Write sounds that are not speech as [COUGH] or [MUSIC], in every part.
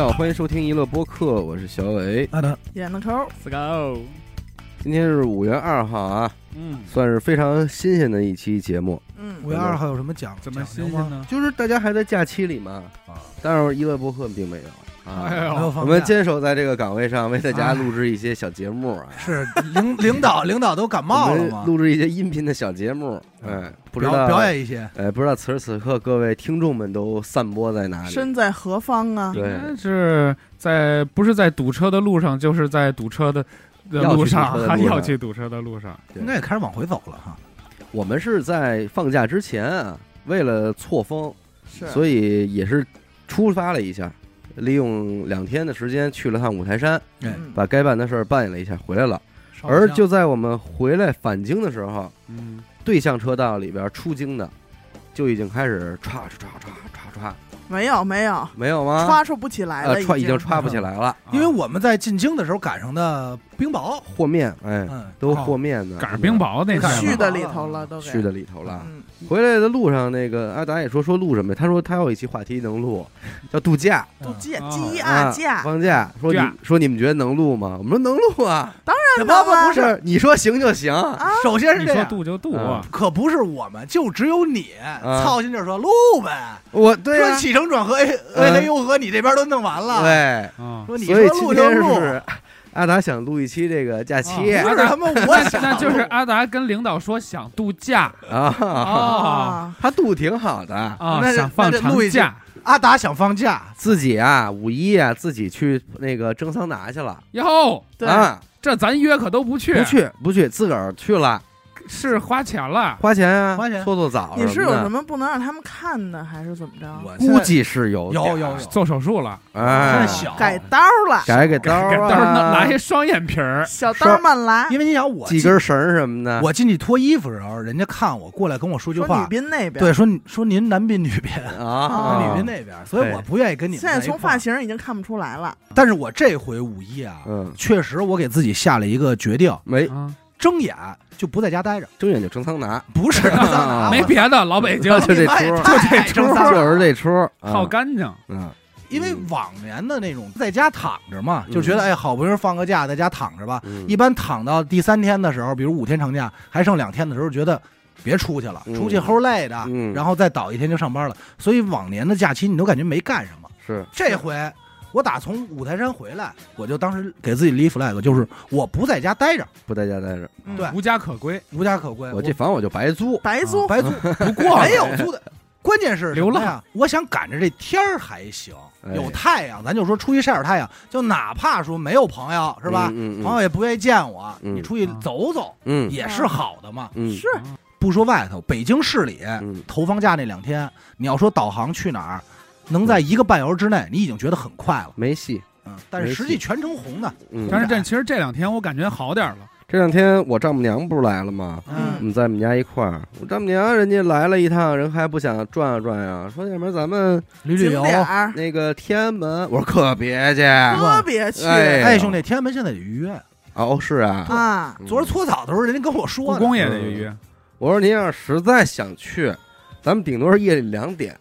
大家好，欢迎收听娱乐播客，我是小伟。啊的，演的抠，Let's go。今天是五月二号啊，嗯，算是非常新鲜的一期节目。嗯，五月二号有什么讲？怎么讲究吗？新鲜呢？就是大家还在假期里嘛，啊，但是娱乐播客并没有啊。哎呦，我们坚守在这个岗位上，为大家录制一些小节目啊。是领领导领导都感冒了吗？录制一些音频的小节目，哎，不知道表演一些，哎，不知道此时此刻各位听众们都散播在哪里？身在何方啊？对是在不是在堵车的路上，就是在堵车的的路上，还 [LAUGHS] 要去堵车的路上。对应该也开始往回走了哈。我们是在放假之前啊，为了错峰，是，所以也是出发了一下，利用两天的时间去了趟五台山，把该办的事儿办理了一下，回来了。烧香。而就在我们回来返京的时候，嗯，对向车道里边出京的就已经开始歘歘歘歘歘歘，没有没有，没有吗？刷出不起来了，呃，歘已经经。歘不起来了，因为我们在进京的时候赶上的冰雹，和面，哎，嗯，都和面呢，赶上冰雹那天嘛，续的里头了，都给。去的里头了。嗯，回来的路上，那个阿达也说说录什么呀？他说他有一期话题能录，叫度假。度假啊。鸡啊啊架，放假。说你假。说你们觉得能录吗？我们说能录啊，不能啊。不不是，是你说行就行。啊，首先是你说这样，渡就度啊。可不是我们，就只有你操心劲儿说录呗，我对啊，说起承转合 A 嗯。A 优和你这边都弄完了，对，啊。说你所以今说录就天录，是阿达想录一期这个假期。啊不是他妈我那想那就是阿达跟领导说想度假。啊，啊他度挺好的，啊，那就想放录一期长假。阿达想放假，自己啊五一啊自己去那个蒸桑拿去了。哟，对，啊，这咱约可都不去，不去不去，自个儿去了，是花钱了。花钱啊，花钱。搓搓澡你是有什么么不能让他们看的，还是怎么着？我估计是有有有有。做手术了，哎，改刀了，改改刀给到时候拿一双眼皮儿，小刀慢来。因为你想我系根绳儿什么的，我进去脱衣服的时候，人家看我过来跟我说句话。女话，宾那边，对，，说说您男宾女宾，啊，女宾那边，所以我不愿意跟你们现在从发，型已经看不出来了。但是我这回五一啊，嗯，确实我给自己下了一个决定，没。啊，睁眼就不在家待着，睁眼就蒸桑拿，不是 [LAUGHS] 啊 [LAUGHS] 没别的，老北京 [LAUGHS] 就这出就这出就是这出好干净。嗯，因为往年的那种在家躺着嘛，嗯。就觉得哎，好不容易放个假，在家躺着吧。嗯。一般躺到第三天的时候，比如五天长假还剩两天的时候，觉得别出去了，嗯。出去齁累的，嗯。然后再倒一天就上班了。所以往年的假期你都感觉没干什么。是。这回我打从五台山回来，我就当时给自己立 flag，就是我不在家待着，不在家待着，嗯对无家可归，无家可归。我这房我就白租，白租，白租不过了没有租的。关键是流浪么呀？我想赶着这天儿还行，哎有太阳，咱就说出去晒晒太阳，就哪怕说没有朋友是吧？嗯嗯朋友也不愿意见我，嗯你出去走走嗯也是好的嘛。嗯是不说外头，北京市里嗯头放假那两天，你要说导航去哪儿，能在一个半小时之内，你已经觉得很快了。没戏，嗯，但是实际全程红的，嗯，但是这其实这两天我感觉好点儿了，这两天我丈母娘不是来了吗？嗯我嗯们在我们家一块儿，我丈母娘人家来了一趟，人还不想转啊转悠，说要不然咱们旅旅游。那个天安门，我说可别去，可别去哎哎，兄弟，天安门现在得预约。哦是啊，啊！嗯昨儿搓澡的时候，人家跟我说呢，故宫也得预约。我说您要是实在想去，咱们顶多是夜里两点，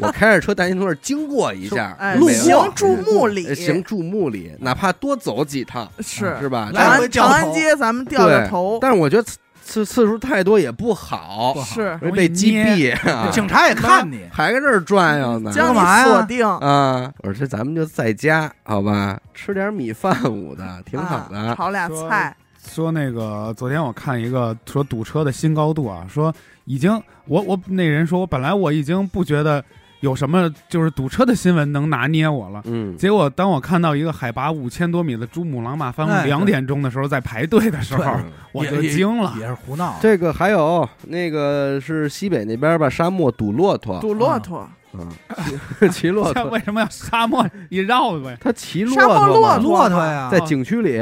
我开着车带您从这儿经过一下，哎，路行注目礼呃行注目礼，哪怕多走几趟，是是吧？来长安长安回掉头街咱们掉掉头，但是我觉得次次次数太多也不好，不好是容易被击毙啊，警察也看你，还跟这儿转悠呢。将干嘛呀你锁定。啊！我说咱们就在家，好吧，吃点米饭捂的，挺好啊的。炒俩菜，说那个昨天我看一个说堵车的新高度啊，说已经我我那人说我本来我已经不觉得有什么就是堵车的新闻能拿捏我了。嗯，结果当我看到一个海拔五千多米的珠穆朗玛峰哎两点钟的时候在排队的时候，我就惊了。也是胡闹。这个还有那个是西北那边吧，沙漠堵骆驼，堵骆驼，嗯，[LAUGHS] 骑骆这驼，[LAUGHS] 为什么要沙漠？一绕呗？他骑骆沙漠驼，骆驼骆驼呀，在景区里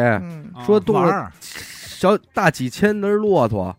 说动了玩儿。小大几千只骆驼，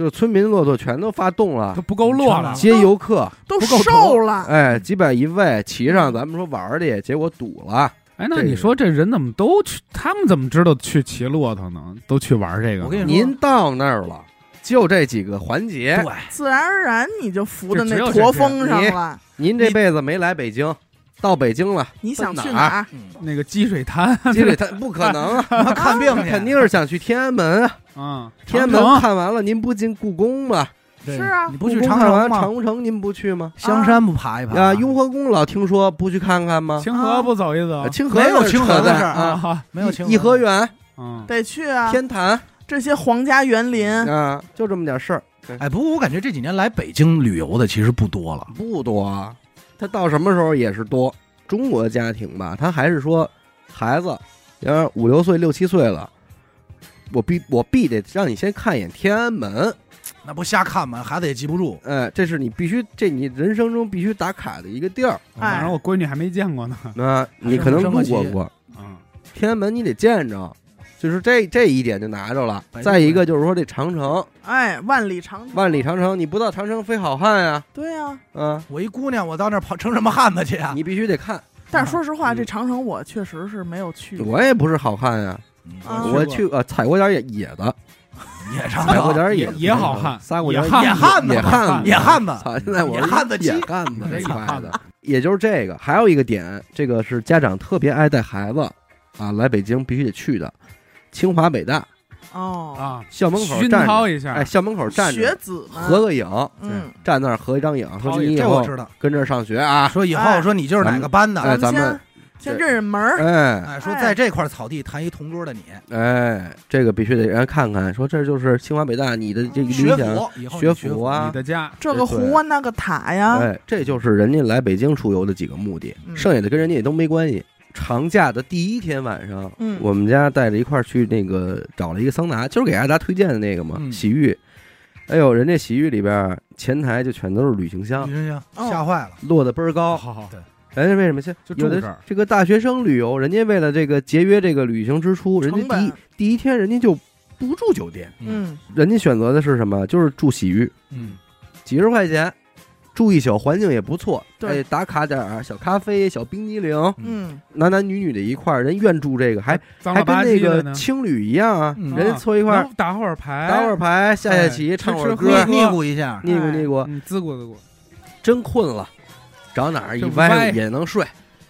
就是村民骆驼全都发动了它，不够落了，接游客，都不够瘦了，哎，几百一位骑上，咱们说玩儿去，结果堵了。哎，那你说这人怎么都去？他们怎么知道去骑骆驼呢？都去玩这个？我跟你说，您到那儿了，就这几个环节，对，自然而然你就浮到那驼峰上了。您这辈子没来北京，到北京了，你想去哪儿？嗯，那个积水潭，积水潭不可能啊，看病去，肯定是想去天安门啊。嗯，天安门看完了，您不进故宫吗？是啊你不去长城吗？长城您不去吗？香山不爬一爬啊，雍和宫老听说不去看看吗？清河不走一走啊，清河没有清河的事儿啊，啊，没有清颐和园、嗯，得去啊！天坛这些皇家园林，啊，就这么点事儿，哎，不过我感觉这几年来北京旅游的其实不多了。不多啊。他到什么时候也是多。中国家庭吧，他还是说孩子，要是五六岁、六七岁了，我必我必得让你先看一眼天安门，[TSK] 那不瞎看吗？孩子也记不住。哎，这是你必须，这你人生中必须打卡的一个地儿。哎反正我闺女还没见过呢，那你可能路过过嗯，天安门，你得见着，就是这这一点就拿着了再一个就是说这长城，哎，万里长城，万里长城，你不到长城非好汉呀，对呀。啊，我一姑娘，我到那儿跑成什么汉子去啊？[LAUGHS] 你必须得看。但是说实话，嗯这长城我确实是没有去。我也不是好汉呀，啊我去呃踩过点 [LAUGHS] 野野的，野长踩过，点野也也好汉撒过点野汉野汉子野汉子野汉子，操！现在我野汉子野汉子野汉子，也就是这个。还有一个点，这个是家长特别爱带孩子啊来北京必须得去的，清华北大。哦，啊，校门口熏站着，陶一下，哎，校门口站学着子们，合个影，嗯，站那儿合一张影，说你以后这我知道。跟这儿上学啊，说以后哎。说你就是哪个班的，哎咱们先先认认门儿，哎。哎，说在这块草地谈一同桌的你，哎，这个必须得让人看看，说这就是清华北大你的这个理学想，府以后学你府啊。你的家，这个湖啊，那个塔呀，哎，这就是人家来北京出游的几个目的，嗯。剩下的跟人家也都没关系。长假的第一天晚上，嗯。我们家带着一块儿去那个找了一个桑拿，就是给大家推荐的那个嘛，嗯。洗浴。哎呦，人家洗浴里边前台就全都是旅行箱，行行哦。吓坏了。落得倍儿高。好好对，人家为什么？现有的就住这儿这个大学生旅游，人家为了这个节约这个旅行支出，人家第一第一天人家就不住酒店，嗯，人家选择的是什么？就是住洗浴，嗯，几十块钱住一宿，环境也不错，对。哎，打卡点儿小咖啡、小冰激凌，嗯，男男女女的一块儿，人愿住这个，还还跟那个青旅一样啊，嗯。人家凑一块儿能打会儿牌，打会儿牌、下下棋、哎唱会儿歌，腻咕一下，腻咕腻咕，嗯，滋咕滋咕，真困了，找哪儿一歪歪。也能睡，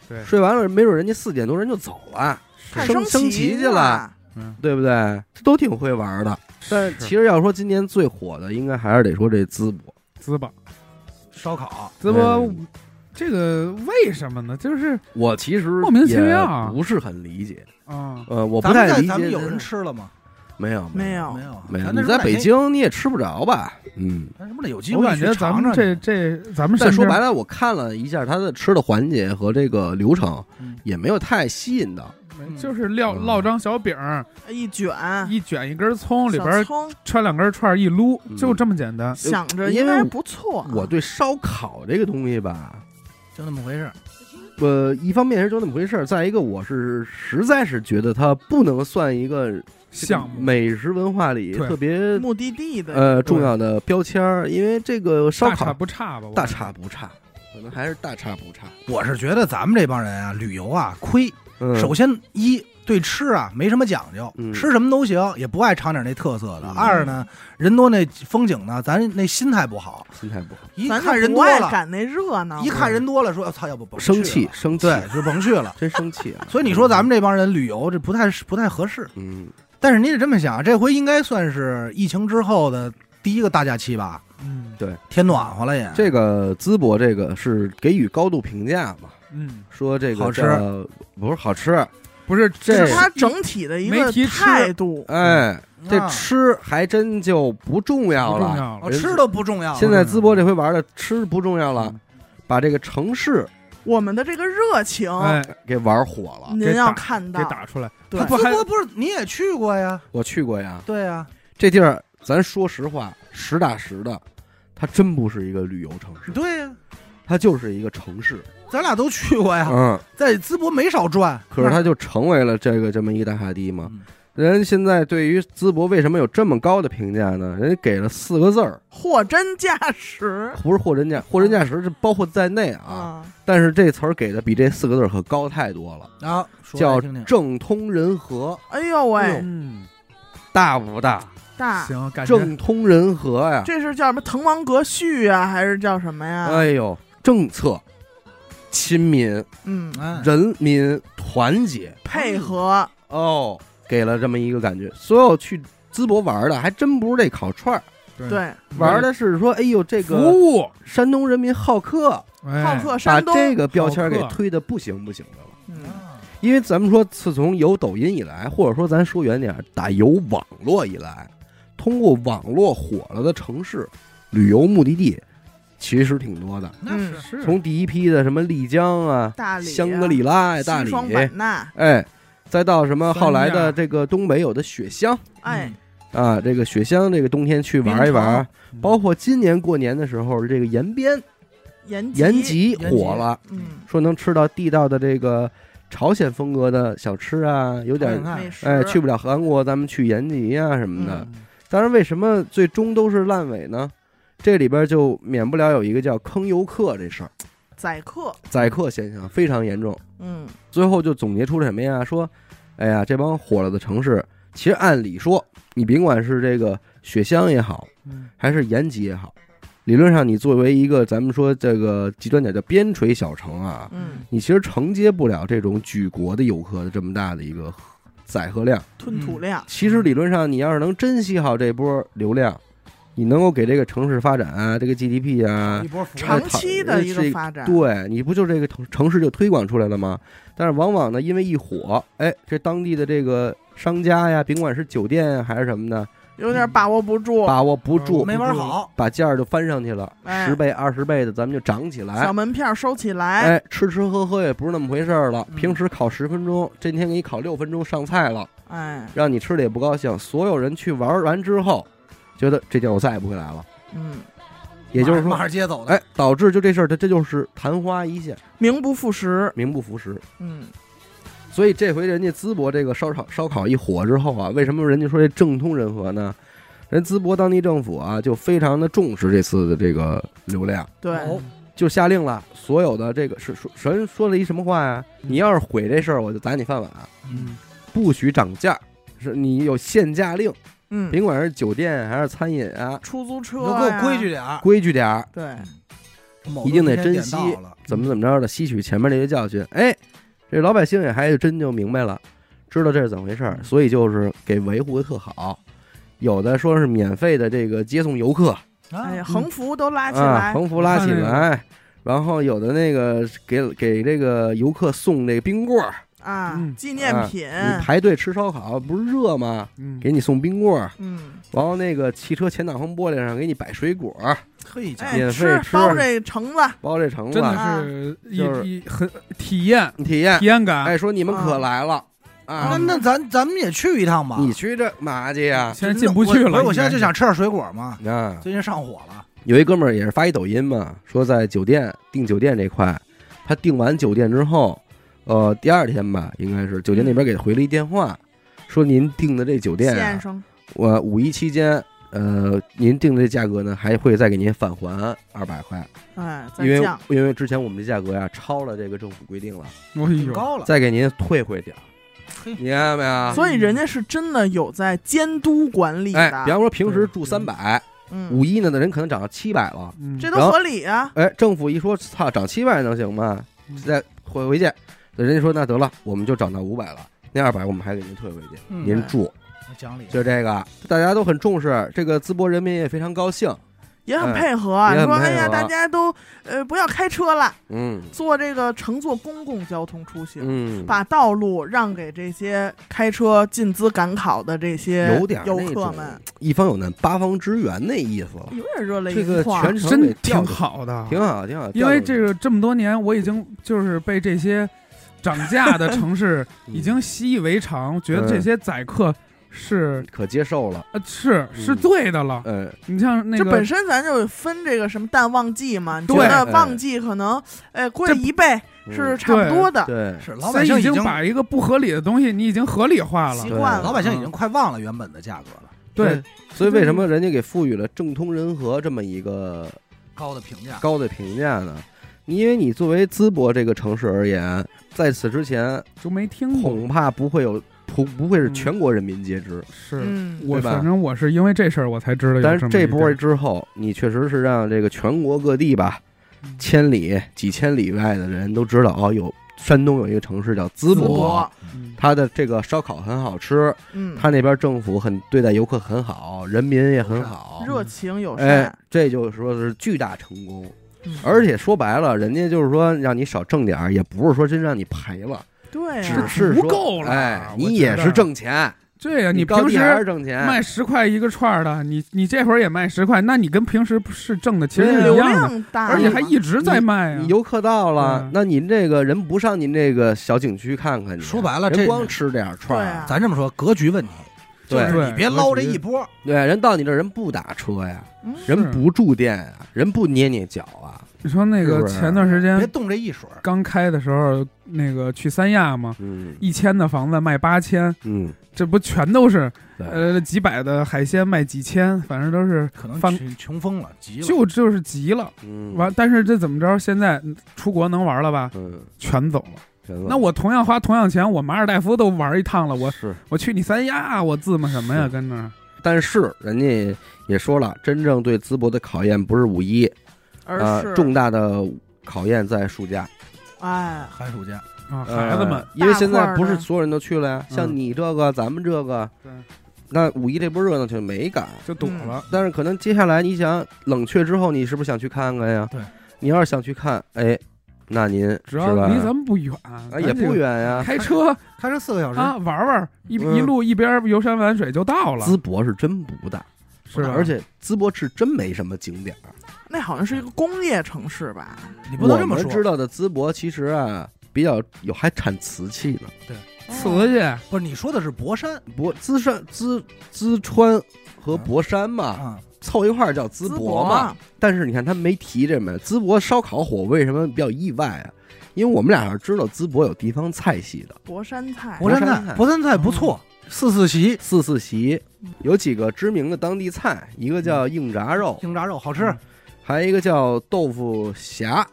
对。睡完了没准人家四点多人就走了，升升旗旗去了，嗯，对不对？都挺会玩的。但其实要说今年最火的，应该还是得说这淄博。滋吧，烧烤，怎么嗯这个为什么呢？就是我其实莫名其妙不是很理解，啊，呃，我不咱们太理解。在咱们有人吃了吗？没有没有没有，没有，咱你在北那时候哪天，京你也吃不着吧？嗯。咱是不是得有机会我感觉去咱们尝尝去这这咱们身边但说白了，我看了一下他的吃的环节和这个流程嗯，也没有太吸引到。就是烙嗯烙张小饼儿，一卷，一卷一根葱，里边儿葱，穿两根串儿一撸，嗯就这么简单。想着因为应该不错啊。我对烧烤这个东西吧，就那么回事儿。呃，一方面是就那么回事儿，再一个我是实在是觉得它不能算一个这个项目美食文化里对特别目的地的，呃重要的标签儿，因为这个烧大差烤不差吧？我大差不差，可能还是大差不差。我是觉得咱们这帮人啊，旅游啊亏。嗯，首先一对吃啊没什么讲究，嗯吃什么都行，也不爱尝点那特色的。嗯二呢，人多那风景呢，咱那心态不好，心态不好，一咱看人多爱了，赶那热闹，一看人多了，说我操，要不甭去生了气生气，对，就甭去了。[LAUGHS] 真生气啊！所以你说咱们这帮人旅游，这不太不太合适。嗯，但是你得这么想，这回应该算是疫情之后的第一个大假期吧？嗯天暖和了也。这个淄博这个是给予高度评价嘛，嗯，说这个好吃不是好吃，不是这是它整体的一个态度。哎，这啊吃还真就不重要了。吃都不重要了。现在淄博这回玩的吃不重要了嗯，把这个城市我们的这个热情，哎，给玩火了。您要看到给，打出来。淄博不是你也去过呀？我去过呀，对呀，这地儿咱说实话，实打实的，它真不是一个旅游城市，对呀，它就是一个城市。咱俩都去过呀，嗯，在淄博没少转。可是它就成为了这个这么一个大沙堤嘛。嗯人现在对于淄博为什么有这么高的评价呢？人家给了四个字儿，货真价实不是货真价，货真价实是包括在内啊。啊，但是这词儿给的比这四个字可高太多了，啊，说叫政通人和，哎呦喂，嗯，大不大？大，行，感觉政通人和呀！这是叫什么滕王阁序啊，还是叫什么呀？哎呦，政策亲民、嗯，哎，人民团结。配合，哦，给了这么一个感觉。所有去淄博玩的，还真不是这烤串儿，对，玩的是说，哎呦，这个服个务，山东人民好客，哎。好客把山东，这个标签给推的不行不行的了。嗯，因为咱们说，自从有抖音以来，或者说咱说远点，打有网络以来，通过网络火了的城市，旅游目的地其实挺多的。那是。是。从第一批的什么丽江啊、大理啊、香格里拉呀、大理，西双版纳，哎，再到什么后来的这个东北有的雪乡。哎，啊，这个雪乡这个冬天去玩一玩，嗯。包括今年过年的时候，这个延边。延延吉，火了，嗯，说能吃到地道的这个朝鲜风格的小吃啊，有点哎，去不了韩国，咱们去延吉啊、什么的。嗯。当然，为什么最终都是烂尾呢？这里边就免不了有一个叫坑游客这事儿，宰客，宰客现象非常严重。嗯，最后就总结出什么呀？说，哎呀，这帮火了的城市，其实按理说，你甭管是这个雪乡也好，嗯。还是延吉也好，理论上你作为一个咱们说这个极端点叫边陲小城啊，嗯，你其实承接不了这种举国的游客的这么大的一个载荷量。吞吐量，其实理论上，你要是能珍惜好这波流量，你能够给这个城市发展啊，这个 GDP 啊长期的一个发展，对，你不就这个城城市就推广出来了吗？但是往往呢，因为一火，哎，这当地的这个商家呀，甭管是酒店呀还是什么的，有点把握不住，把握不住，没玩好，把价儿就翻上去了，哎十倍、二十倍的，咱们就涨起来小。门票收起来，哎，吃吃喝喝也不是那么回事儿了。嗯平时烤十分钟，今天给你烤六分钟上菜了，哎，让你吃的也不高兴。所有人去玩完之后，觉得这地儿我再也不会来了。嗯，也就是说，马上接走的，哎，导致就这事儿，它这就是昙花一现，名不副实，名不副实。嗯，所以这回人家淄博这个烧烤烧烤一火之后啊，为什么人家说这政通人和呢？人淄博当地政府啊，就非常的重视这次的这个流量，对，哦。就下令了，所有的这个是说神说了一什么话呀？你要是毁这事儿，我就砸你饭碗，嗯，不许涨价，是你有限价令，嗯，甭管是酒店还是餐饮啊，出租车你就给我规矩，点儿，规矩点儿，对，一定得珍惜怎么怎么着的，吸取前面这些教训。哎，这老百姓也还真就明白了，知道这是怎么回事儿，所以就是给维护的特好。有的说是免费的这个接送游客哎横幅都拉起啊，来，横幅拉起来，然后有的那个给给这个游客送这个冰棍儿，啊嗯，纪念品，你排队吃烧烤不是热吗？嗯给你送冰棍儿，嗯，然后那个汽车前挡风玻璃上给你摆水果儿，嘿家伙哎，免费吃吃包这橙子，包这橙真子，的是一就是一很体验体验体。验感。哎，说你们可来了啊那！那咱咱们也去一趟吧。你去这嘛去呀？现在进不去了，我不是我现在就想吃点水果嘛，啊，最近上火了。有一哥们儿也是发一抖音嘛，说在酒店订酒店这块，他订完酒店之后，呃，第二天吧，应该是酒店那边给他回了一电话，说您订的这酒店啊，我五一期间，呃，您订的这价格呢，还会再给您返还二百块，哎，因为，因为之前我们这价格呀超了这个政府规定了，哎呦，挺高了，再给您退回点你看到没有？所以人家是真的有在监督管理哎，的，比方说平时住三百，嗯，五一呢的人可能涨到七百了。嗯这都合理啊，哎，政府一说，操，涨七百能行吗？嗯。再回回去，人家说那得了，我们就涨到五百了，那二百我们还给您退回去，嗯您住，讲理。就这个，大家都很重视，这个淄博人民也非常高兴，也很哎配合啊。也你说，哎呀，合大家都呃不要开车了，嗯坐这个乘坐公共交通出行，嗯，把道路让给这些开车进资赶考的这些有点游那种客们，一方有难，八方支援那意思了，有点热泪这个盈眶。全程给真挺动，好的，挺好，挺好，因为调动这个这么多年，我已经就是被这些涨价的城市 [LAUGHS] 嗯。已经习以为常，觉得这些宰客是可接受了，呃是是嗯对的了。呃，你像那个这本身咱就分这个什么淡旺季嘛，你觉得旺季可能哎。贵一倍是差不多的，对，是老百姓已经把一个不合理的东西，你已经合理化了。习。惯了。老百姓已经快忘了原本的价格了，对，所以为什么人家给赋予了政通人和这么一个高的评价。高的评价呢？因为你作为淄博这个城市而言，在此之前就没听过。恐怕不会有不不会是嗯全国人民皆知。是嗯，对吧？我反正我是因为这事儿我才知道有但么一点。是这波之后，你确实是让这个全国各地吧，千里、几千里外的人都知道哦，有山东有一个城市叫淄博。淄博，嗯。它的这个烧烤很好吃，嗯，它那边政府很对待游客很好，人民也很好，热情友哎善，，这就说是巨大成功。嗯。而且说白了，人家就是说让你少挣点儿，也不是说真让你赔了，只对呀，足是说够了哎，你也是挣钱，对呀，你你平时挣钱，卖十块一个串儿的，你你这会儿也卖十块，那你跟平时不是挣的其实一样的，量大。嘛，而且还一直在卖啊。你游客到了嗯，那您这个人不上您这个小景区看看去，说白了人这光吃点串儿。啊，咱这么说，格局问题，就对是你别捞这一波，对，人到你这儿人不打车呀，嗯人不住店呀，人不捏捏脚啊，你说那个前段时间别间动这一水儿。刚开的时候，那个去三亚嘛，嗯一千的房子卖八千，嗯，这不全都是呃几百的海鲜卖几千，反正都是可能穷穷疯了，急了。就就是急了。嗯，完，但是这怎么着？现在出国能玩了吧？嗯，全走了。那我同样花同样钱，我马尔代夫都玩一趟了，我是，我去你三亚，我自摸什么呀？跟那儿但是人家也说了，真正对淄博的考验不是五一，而啊，是重大的考验在暑假。哎，寒暑假，啊，呃孩子们，因为现在不是所有人都去了呀，嗯像你这个，咱们这个，对，那五一这波热闹就没赶。就堵了。但是可能接下来你想冷却之后，你是不是想去看看呀？对，你要是想去看，哎，那您只要是吧？离咱们不远，啊也不，远呀。开车开车四个小时，啊玩玩，一嗯一路一边游山玩水就到了，淄博是真不大，是？而且淄博是真没什么景点儿。那好像是一个工业城市吧？你不能这么我们知。道的淄博其实啊比较有，还产瓷器呢。对瓷器不是你说的是博山博淄山、淄淄川和博山嘛，啊？凑一块儿叫淄淄博嘛。但是你看他没提这门淄博烧烤火，为什么比较意外啊？因为我们俩要知道淄博有地方菜系的，博山菜，博山山菜。菜，博山菜不错，四四席四四席有几个知名的当地菜，一个叫硬炸肉，硬炸肉好吃，还有一个叫豆腐匣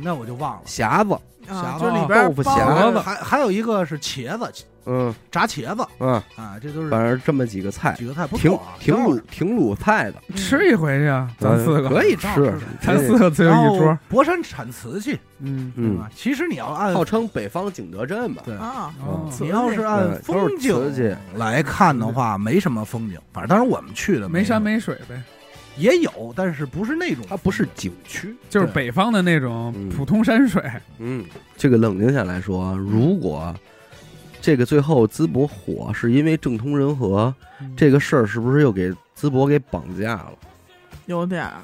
那我就忘了。匣子，啊，匣子。就里边豆腐匣子。还还有一个是茄子，嗯炸茄子嗯，啊，这都是反正这么几个菜，几个菜不挺错啊，挺挺鲁挺鲁菜的，吃一回去啊，咱嗯四个可以吃正好吃，咱四个只有然后一桌，博山产瓷器，嗯，嗯，吧？其实你要按号称北方景德镇吧，对啊，哦你要是按对都是风景来看的话，没什么风景。反正当时我们去的没山没水呗，也有，但是不是那种，它不是景区。就是对北方的那种嗯普通山水，嗯，这个冷静下来说，如果这个最后淄博火是因为政通人和这个事儿，是不是又给淄博给绑架了？有点儿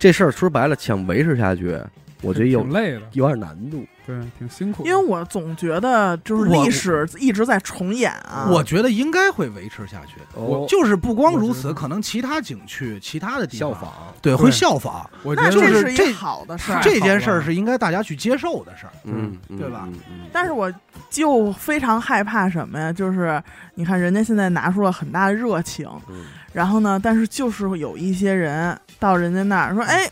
这事儿说白了，想维持下去，我觉得有挺累的，有点难度。对，挺辛苦的。因为我总觉得就是历史一直在重演啊。我觉得应该会维持下去。哦就是不光如此，可能其他景区、其他的地方效仿，对对会效仿。我觉得这就是一个好的事儿。这件事儿是应该大家去接受的事儿。嗯，嗯对吧？嗯嗯但是我就非常害怕什么呀？就是你看人家现在拿出了很大的热情，嗯然后呢，但是就是会有一些人到人家那儿说，哎，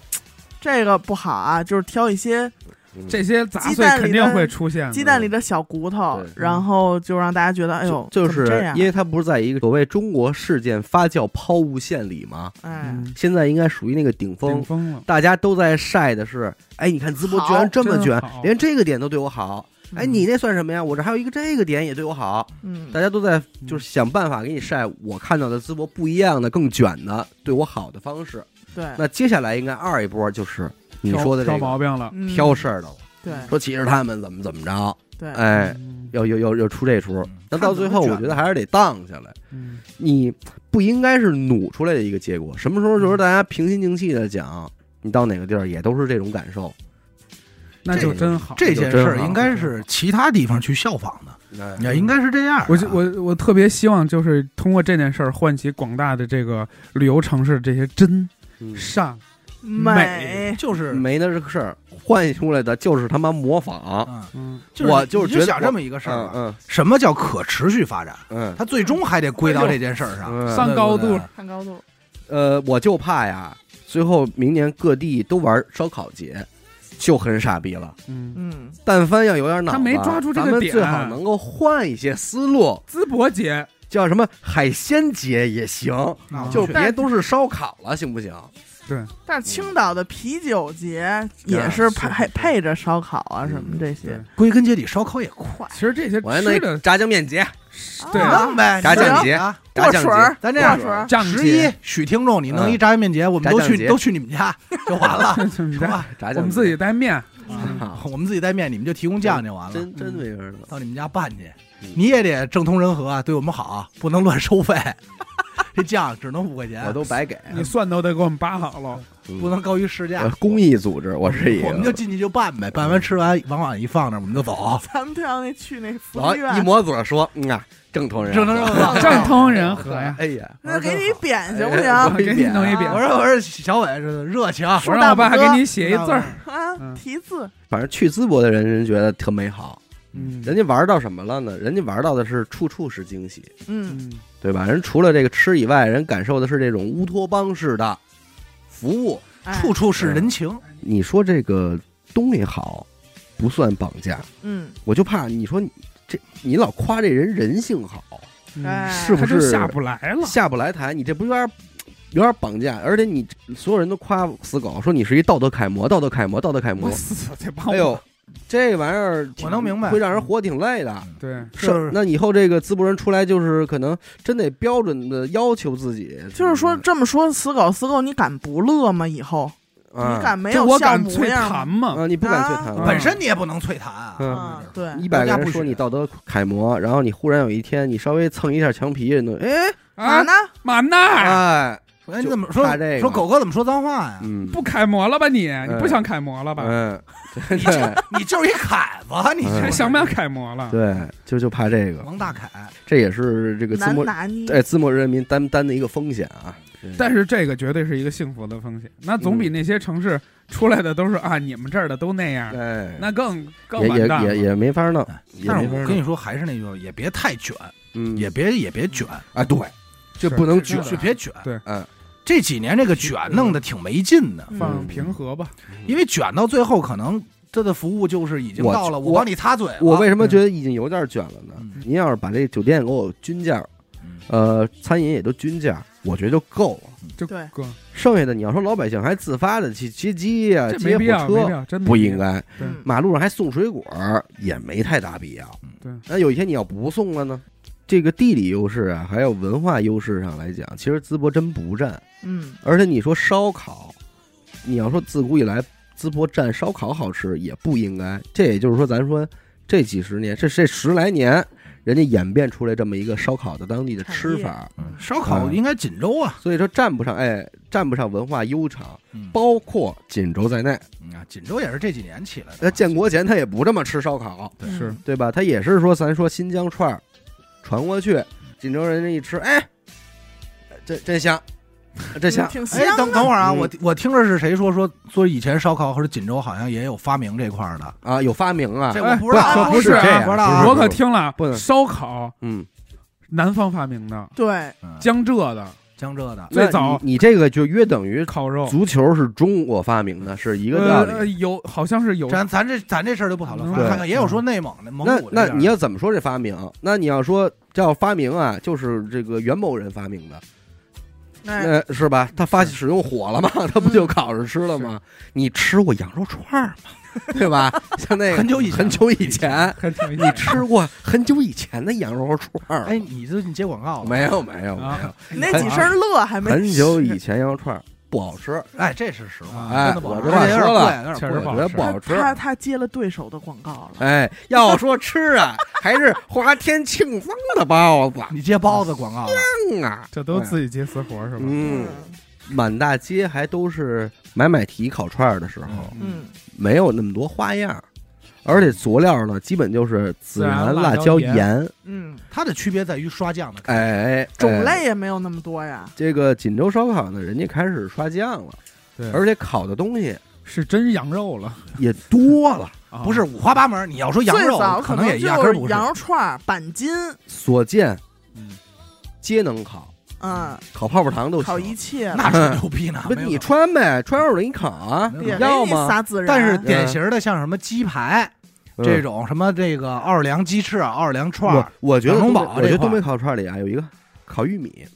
这个不好啊，就是挑一些嗯这些杂鸡碎肯定的会出现的。鸡蛋里的小骨头对，然后就让大家觉得，哎呦，就就是怎么这样因为它不是在一个所谓中国事件发酵抛物线里吗？哎，嗯，现在应该属于那个顶峰顶，峰了，大家都在晒的是，哎，你看淄博居然这么卷好，连这个点都对我好。哎，嗯你那算什么呀？我这还有一个这个点也对我好，嗯大家都在就是想办法给你晒我看到的淄博不一样的、更卷的、对我好的方式。对，那接下来应该二一波就是你挑挑说的这个毛病了。嗯挑事儿的了，对说其实他们怎么怎么着，对，哎，嗯要要要要出这出。那到最后，我觉得还是得荡下来。嗯你不应该是努出来的一个结果。什么时候就是大家平心静气的讲，你到哪个地儿也都是这种感受。那就真好。这件事儿应该是其他地方去效仿的，哎也应该是这样啊。我就我我特别希望就是通过这件事儿唤起广大的这个旅游城市这些真嗯善美，就是没那这个事儿，换出来的就是他妈模仿。嗯，嗯就是我就是觉得就想这么一个事儿吧，嗯什么叫可持续发展？嗯它最终还得归到这件事儿上。嗯上高度看高度，呃，我就怕呀，最后明年各地都玩烧烤节，就很傻逼了。嗯，嗯，但凡要有点脑子，他没抓住这个点咱们最好能够换一些思路，淄博节叫什么海鲜节也行，就别都是烧烤了，行不行？对，但青岛的啤酒节也是配配配着烧烤啊什么这些，归根结底，烧烤也快，其实这些我还吃的炸酱面节，对。啊弄呗，炸酱节啊。炸酱节，咱这样过水儿。酱十节一许听众，你弄一嗯炸酱面节，我们都炸酱节。去都去你们家 [LAUGHS] 就完了，你 [LAUGHS] 看是吧？炸酱我们自己带面，好 [LAUGHS] 我们自己带面，你们就提供酱就完了。真真没法弄。到你们家办去。嗯，你也得政通人和啊，对我们好，不能乱收费。[LAUGHS] 这酱只能五块钱，我都白给，你蒜都得给我们扒好了。不能高于市价。呃。公益组织，我是一个，我们就进去就办呗，办完吃完往碗一放那，我们就走。咱们就让那去那福然后利院。一，抹嘴说，嗯啊，正通人，正通人和。正通人和呀，哎呀，那给你匾行不哎行？我给你弄一匾我说我说小伟是热情，我让我爸给你写一字儿。啊嗯，题字，反正去淄博的人，人觉得特美好。嗯人家玩到什么了呢？人家玩到的是处处是惊喜，嗯，嗯，对吧？人除了这个吃以外，人感受的是这种乌托邦式的服务。哎处处是人情。你说这个东西好，不算绑架，嗯，我就怕你说你这你老夸这人人性好，是不？他就是下不来了。下不来台，你这不有点有点绑架？而且你所有人都夸死狗，说你是一道德楷模，道德楷模，道德楷模。死这帮哎呦，这玩意儿我能明白会让人活挺累的。对，是那以后这个淄博人出来，就是可能真得标准的要求自己。就是说这么说，死狗死狗，你敢不乐吗？以后啊，你敢没这我有像模敢脆样吗？谈吗？啊，你不敢去啊谈嗯本身你也不能脆谈啊。对，一百个人说你道德楷模，然后你忽然有一天你稍微蹭一下墙皮，人都哎啊，嘛呢？嘛呢？哎，哎，你怎么说这个说狗哥怎么说脏话呀？嗯不楷模了吧你？你不想楷模了吧？嗯，对对你就是一凯子，你嗯还想不想楷模了？对，就就怕这个，王大凯，这也是这个淄难博拿捏。哎淄博人民担担的一个风险啊。但是这个绝对是一个幸福的风险，那总嗯比那些城市出来的都是啊，你们这儿的都那样，哎，那更更也也完蛋了也也没法弄，也但是我跟你说，还是那句话，也别太卷，嗯，也别也别卷，啊，对，这是不能卷就别卷。对嗯，这几年这个卷弄得挺没劲的，嗯放平和吧。因为卷到最后，可能它的服务就是已经到了我帮你擦嘴了。我为什么觉得已经有点卷了呢嗯？您要是把这酒店给我均价，嗯呃，餐饮也都均价，我觉得就够了。就对哥，剩下的你要说老百姓还自发的去接机呀、这接火车，真不应。该。对嗯马路上还送水果也没太大必要。对，那有一天你要不送了呢？这个地理优势啊，还有文化优势上来讲，其实淄博真不占。嗯，而且你说烧烤，你要说自古以来淄博占烧烤好吃，也不应该。这也就是说，咱说这几十年，这这十来年，人家演变出来这么一个烧烤的当地的吃法，嗯烧烤应该锦州啊，所以说占不上，哎，占不上文化悠长，嗯包括锦州在内。嗯啊，锦州也是这几年起来的。那建国前他也不这么吃烧烤，对是嗯对吧？他也是说，咱说新疆串儿传过去，锦州人家一吃，哎，这真香，这香。哎，挺香的。等等会儿啊，嗯我我听着是谁说说说以前烧烤或者锦州好像也有发明这块儿的，啊，有发明啊，这哎我不知道不是啊这样，不知道啊我可听了不能，烧烤嗯，南方发明的，对，嗯江浙的江浙的，最早那你你这个就约等于烤肉，足球是中国发明的，是一个道呃，理。有好像是有咱咱这咱这事儿就不讨论，嗯看看也有说内蒙的、蒙古那你要怎么说这发明？那你要说叫发明啊，就是这个元谋人发明的，哎，那是吧？他发使用火了嘛？他不就烤着吃了吗？你吃过羊肉串儿吗？[LAUGHS] 对吧？像那个很久以前很久以前，你吃过很久以前的羊肉串儿？哎，你最近接广告了？没有没有没啊有，你那几声乐还没很久以前羊肉串儿不好吃，哎，这是实话，哎真的不好吃我这话说了确实不好吃不好吃。他他接了对手的广告了。哎，要说吃啊，还是华天庆丰的包子你接包子广告了，嗯啊，这都自己接私活是吧？嗯，满大街还都是买买提烤串儿的时候，嗯，没有那么多花样，而且佐料呢，基本就是孜然、辣辣椒、盐。盐，嗯，它的区别在于刷酱的感觉。哎，哎种类也没有那么多呀。这个锦州烧烤呢，人家开始刷酱了，对，而且烤的东西是真羊肉了，也多了，啊 [LAUGHS] 不是五花八门，你要说羊肉，可能也就压根不是。羊肉串、板筋，所见嗯。皆能烤，嗯，烤泡泡糖都烤行。一切，那是牛逼呢，不，你穿呗，穿肉里你烤啊。要吗？撒孜然。但是典型的像什么鸡排嗯。这种，什么这个奥尔良鸡翅、奥尔良串我儿，我觉得东北我觉得东北烤串里啊有一个烤玉米，对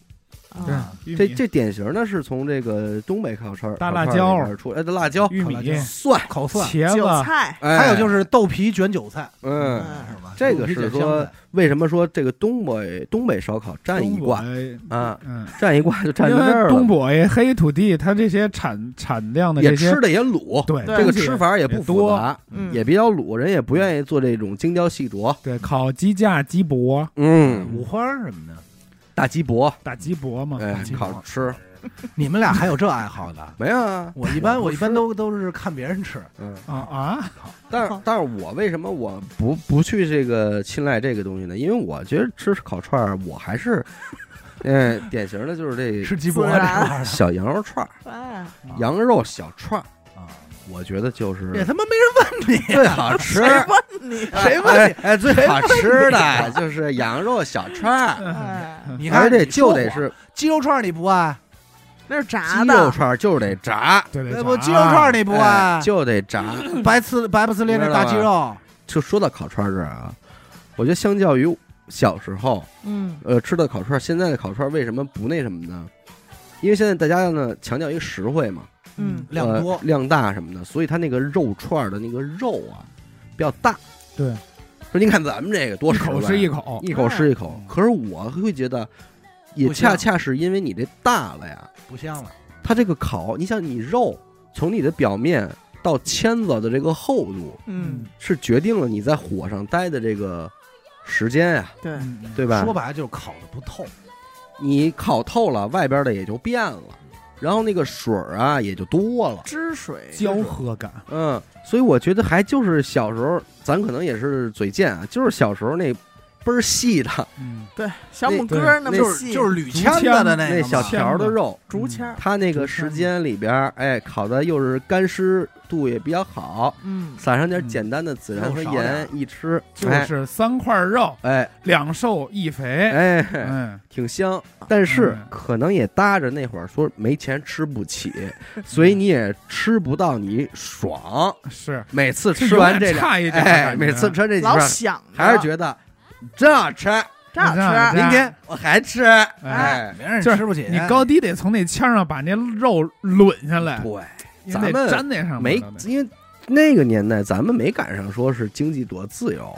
啊，这这典型的是从这个东北烤串儿大辣椒出来的辣椒、玉米烤辣椒蒜，烤蒜，韭茄子，菜，哎还有就是豆皮卷韭菜，嗯，是吧？这个是说为什么说这个东北东北烧烤占一挂啊？嗯，占一挂就占因到这儿为东，北黑土地，它这些产产量的也吃的也卤，对对这个吃法也不复多，也比较卤，人也不愿意做这种精雕细琢。对，烤鸡架、鸡脖、嗯，五花什么的，大鸡脖，大鸡脖嘛，哎大鸡，脖。烤吃。[LAUGHS] 你们俩还有这爱好的？没有啊？我一般 [LAUGHS] 我一般都都是看别人吃，嗯，啊啊，但是但是我为什么我不不去这个青睐这个东西呢？因为我觉得吃烤串儿，我还是，嗯，[LAUGHS] 典型的就是这吃鸡脖。这自然儿小羊肉串儿、哎，羊肉小串儿，啊，我觉得就是也他妈没人问你，最好吃。谁问你？[LAUGHS] 谁问你？哎哎，最好吃的就是羊肉小串儿，[LAUGHS] 哎，你看而且你说我就得是鸡肉串，你不爱？[LAUGHS] 那是炸的鸡肉，串儿，就是得炸，对对，那不鸡肉串你不哎爱？就得炸。白呲白不呲咧那大鸡肉，就说到烤串儿这儿啊，我觉得相较于小时候，嗯呃，吃的烤串儿，现在的烤串儿为什么不那什么呢？因为现在大家呢强调一个实惠嘛，嗯，量多呃、量大什么的，所以它那个肉串儿的那个肉啊比较大。对，说您看咱们这个多一口是一口，一口是一口嗯，可是我会觉得，也恰恰是因为你这大了呀，不香了。它这个烤，你想你肉从你的表面到签子的这个厚度，嗯，是决定了你在火上待的这个时间呀，对，嗯对吧？说白了就是烤的不透，你烤透了，外边的也就变了，然后那个水儿啊也就多了。汁水。胶合感，嗯，所以我觉得还就是小时候，咱可能也是嘴贱啊，就是小时候那倍儿细的嗯，对小母那哥儿那那么细，就是就是铝签子的那那小条儿的肉，竹签儿，它那个时间里边儿，哎，烤的又是干湿度也比较好，嗯，撒上点简单的孜然和盐，一吃就哎是三块肉，哎两瘦一肥，哎，嗯，[LAUGHS] 挺香。但是嗯可能也搭着那会儿说没钱吃不起，所以你也吃不到你爽。[LAUGHS] 是每次吃完这永远差一点哎，每次吃这几老串想还是觉得真好吃，这好吃，明天我还吃。哎，没人就是吃不起。你高低得从那签上把那肉抡下来，对，咱们粘那上没因为那个年代咱们没赶上说是经济多自由，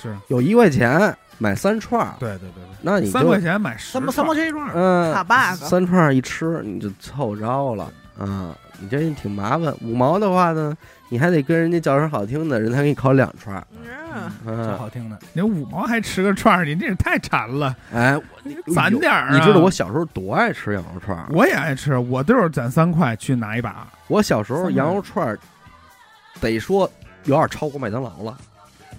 是，有一块钱买三串儿，对对对那你就三块钱买十三毛三毛钱一串儿，嗯卡 bug，三串儿一吃你就凑着了。啊，你这挺麻烦。五毛的话呢，你还得跟人家叫声好听的，人才给你烤两串儿。嗯，这嗯，好听的。你五毛还吃个串儿，你这也太馋了，哎，我攒点儿啊！你知道我小时候多爱吃羊肉串儿？我也爱吃，我就是攒三块去拿一把。我小时候羊肉串儿，得说有点超过麦当劳了。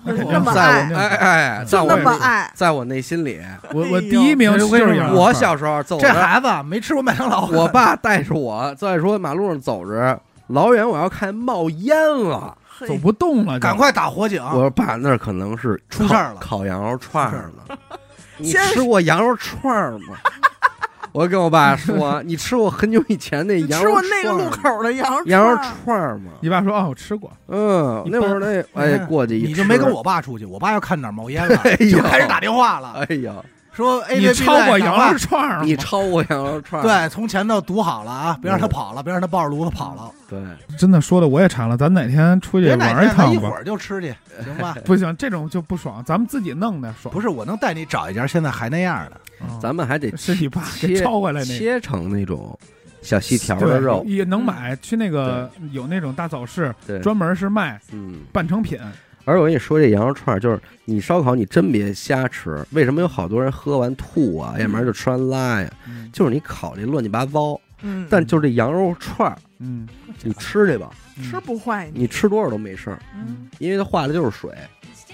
那肯定那么在爱我哎哎，在我那么爱，在我内心里，我我第一名就是我小时候走这，孩子没吃过麦当劳，我爸带着我在说马路上走着，老远我要看冒烟了。走不动了，赶快打火警。我说爸，那儿可能是出事儿了。烤烤羊肉串儿呢。[LAUGHS] 你吃过羊肉串儿吗？[LAUGHS] 我跟我爸说，[LAUGHS] 你吃过很久以前那羊肉过那个路串儿吗口的羊肉羊肉串儿吗？你爸说哦，我吃过，嗯，那会儿那哎过去一你就没跟我爸出去，我爸要看哪儿冒烟了，哎呦。就开始打电话了，哎呀，说 A 你 V 超过羊肉串儿吗，你超过羊肉串儿？对，从前头堵好了啊，别让他跑了，别让他抱着炉子跑了。对，真的说的我也馋了，咱哪天出去别哪玩一趟吧天咱一会？儿就吃去，行吧？[LAUGHS] 不行，这种就不爽，咱们自己弄的爽。不是，我能带你找一家现在还那样的，嗯咱们还得 [LAUGHS] 是你爸给切抄回来那个。切成那种小细条的肉。也能买，去那个有那种大早市，对，专门是卖嗯。半成品。而我跟你说，这羊肉串儿就是你烧烤，你真别瞎吃。为什么有好多人喝完吐啊，要不然就吃完拉呀？就是你烤这乱七八糟。嗯，但就是这羊肉串儿，嗯，你吃去吧，吃不坏你，你吃多少都没事儿，嗯，因为它化的就是水。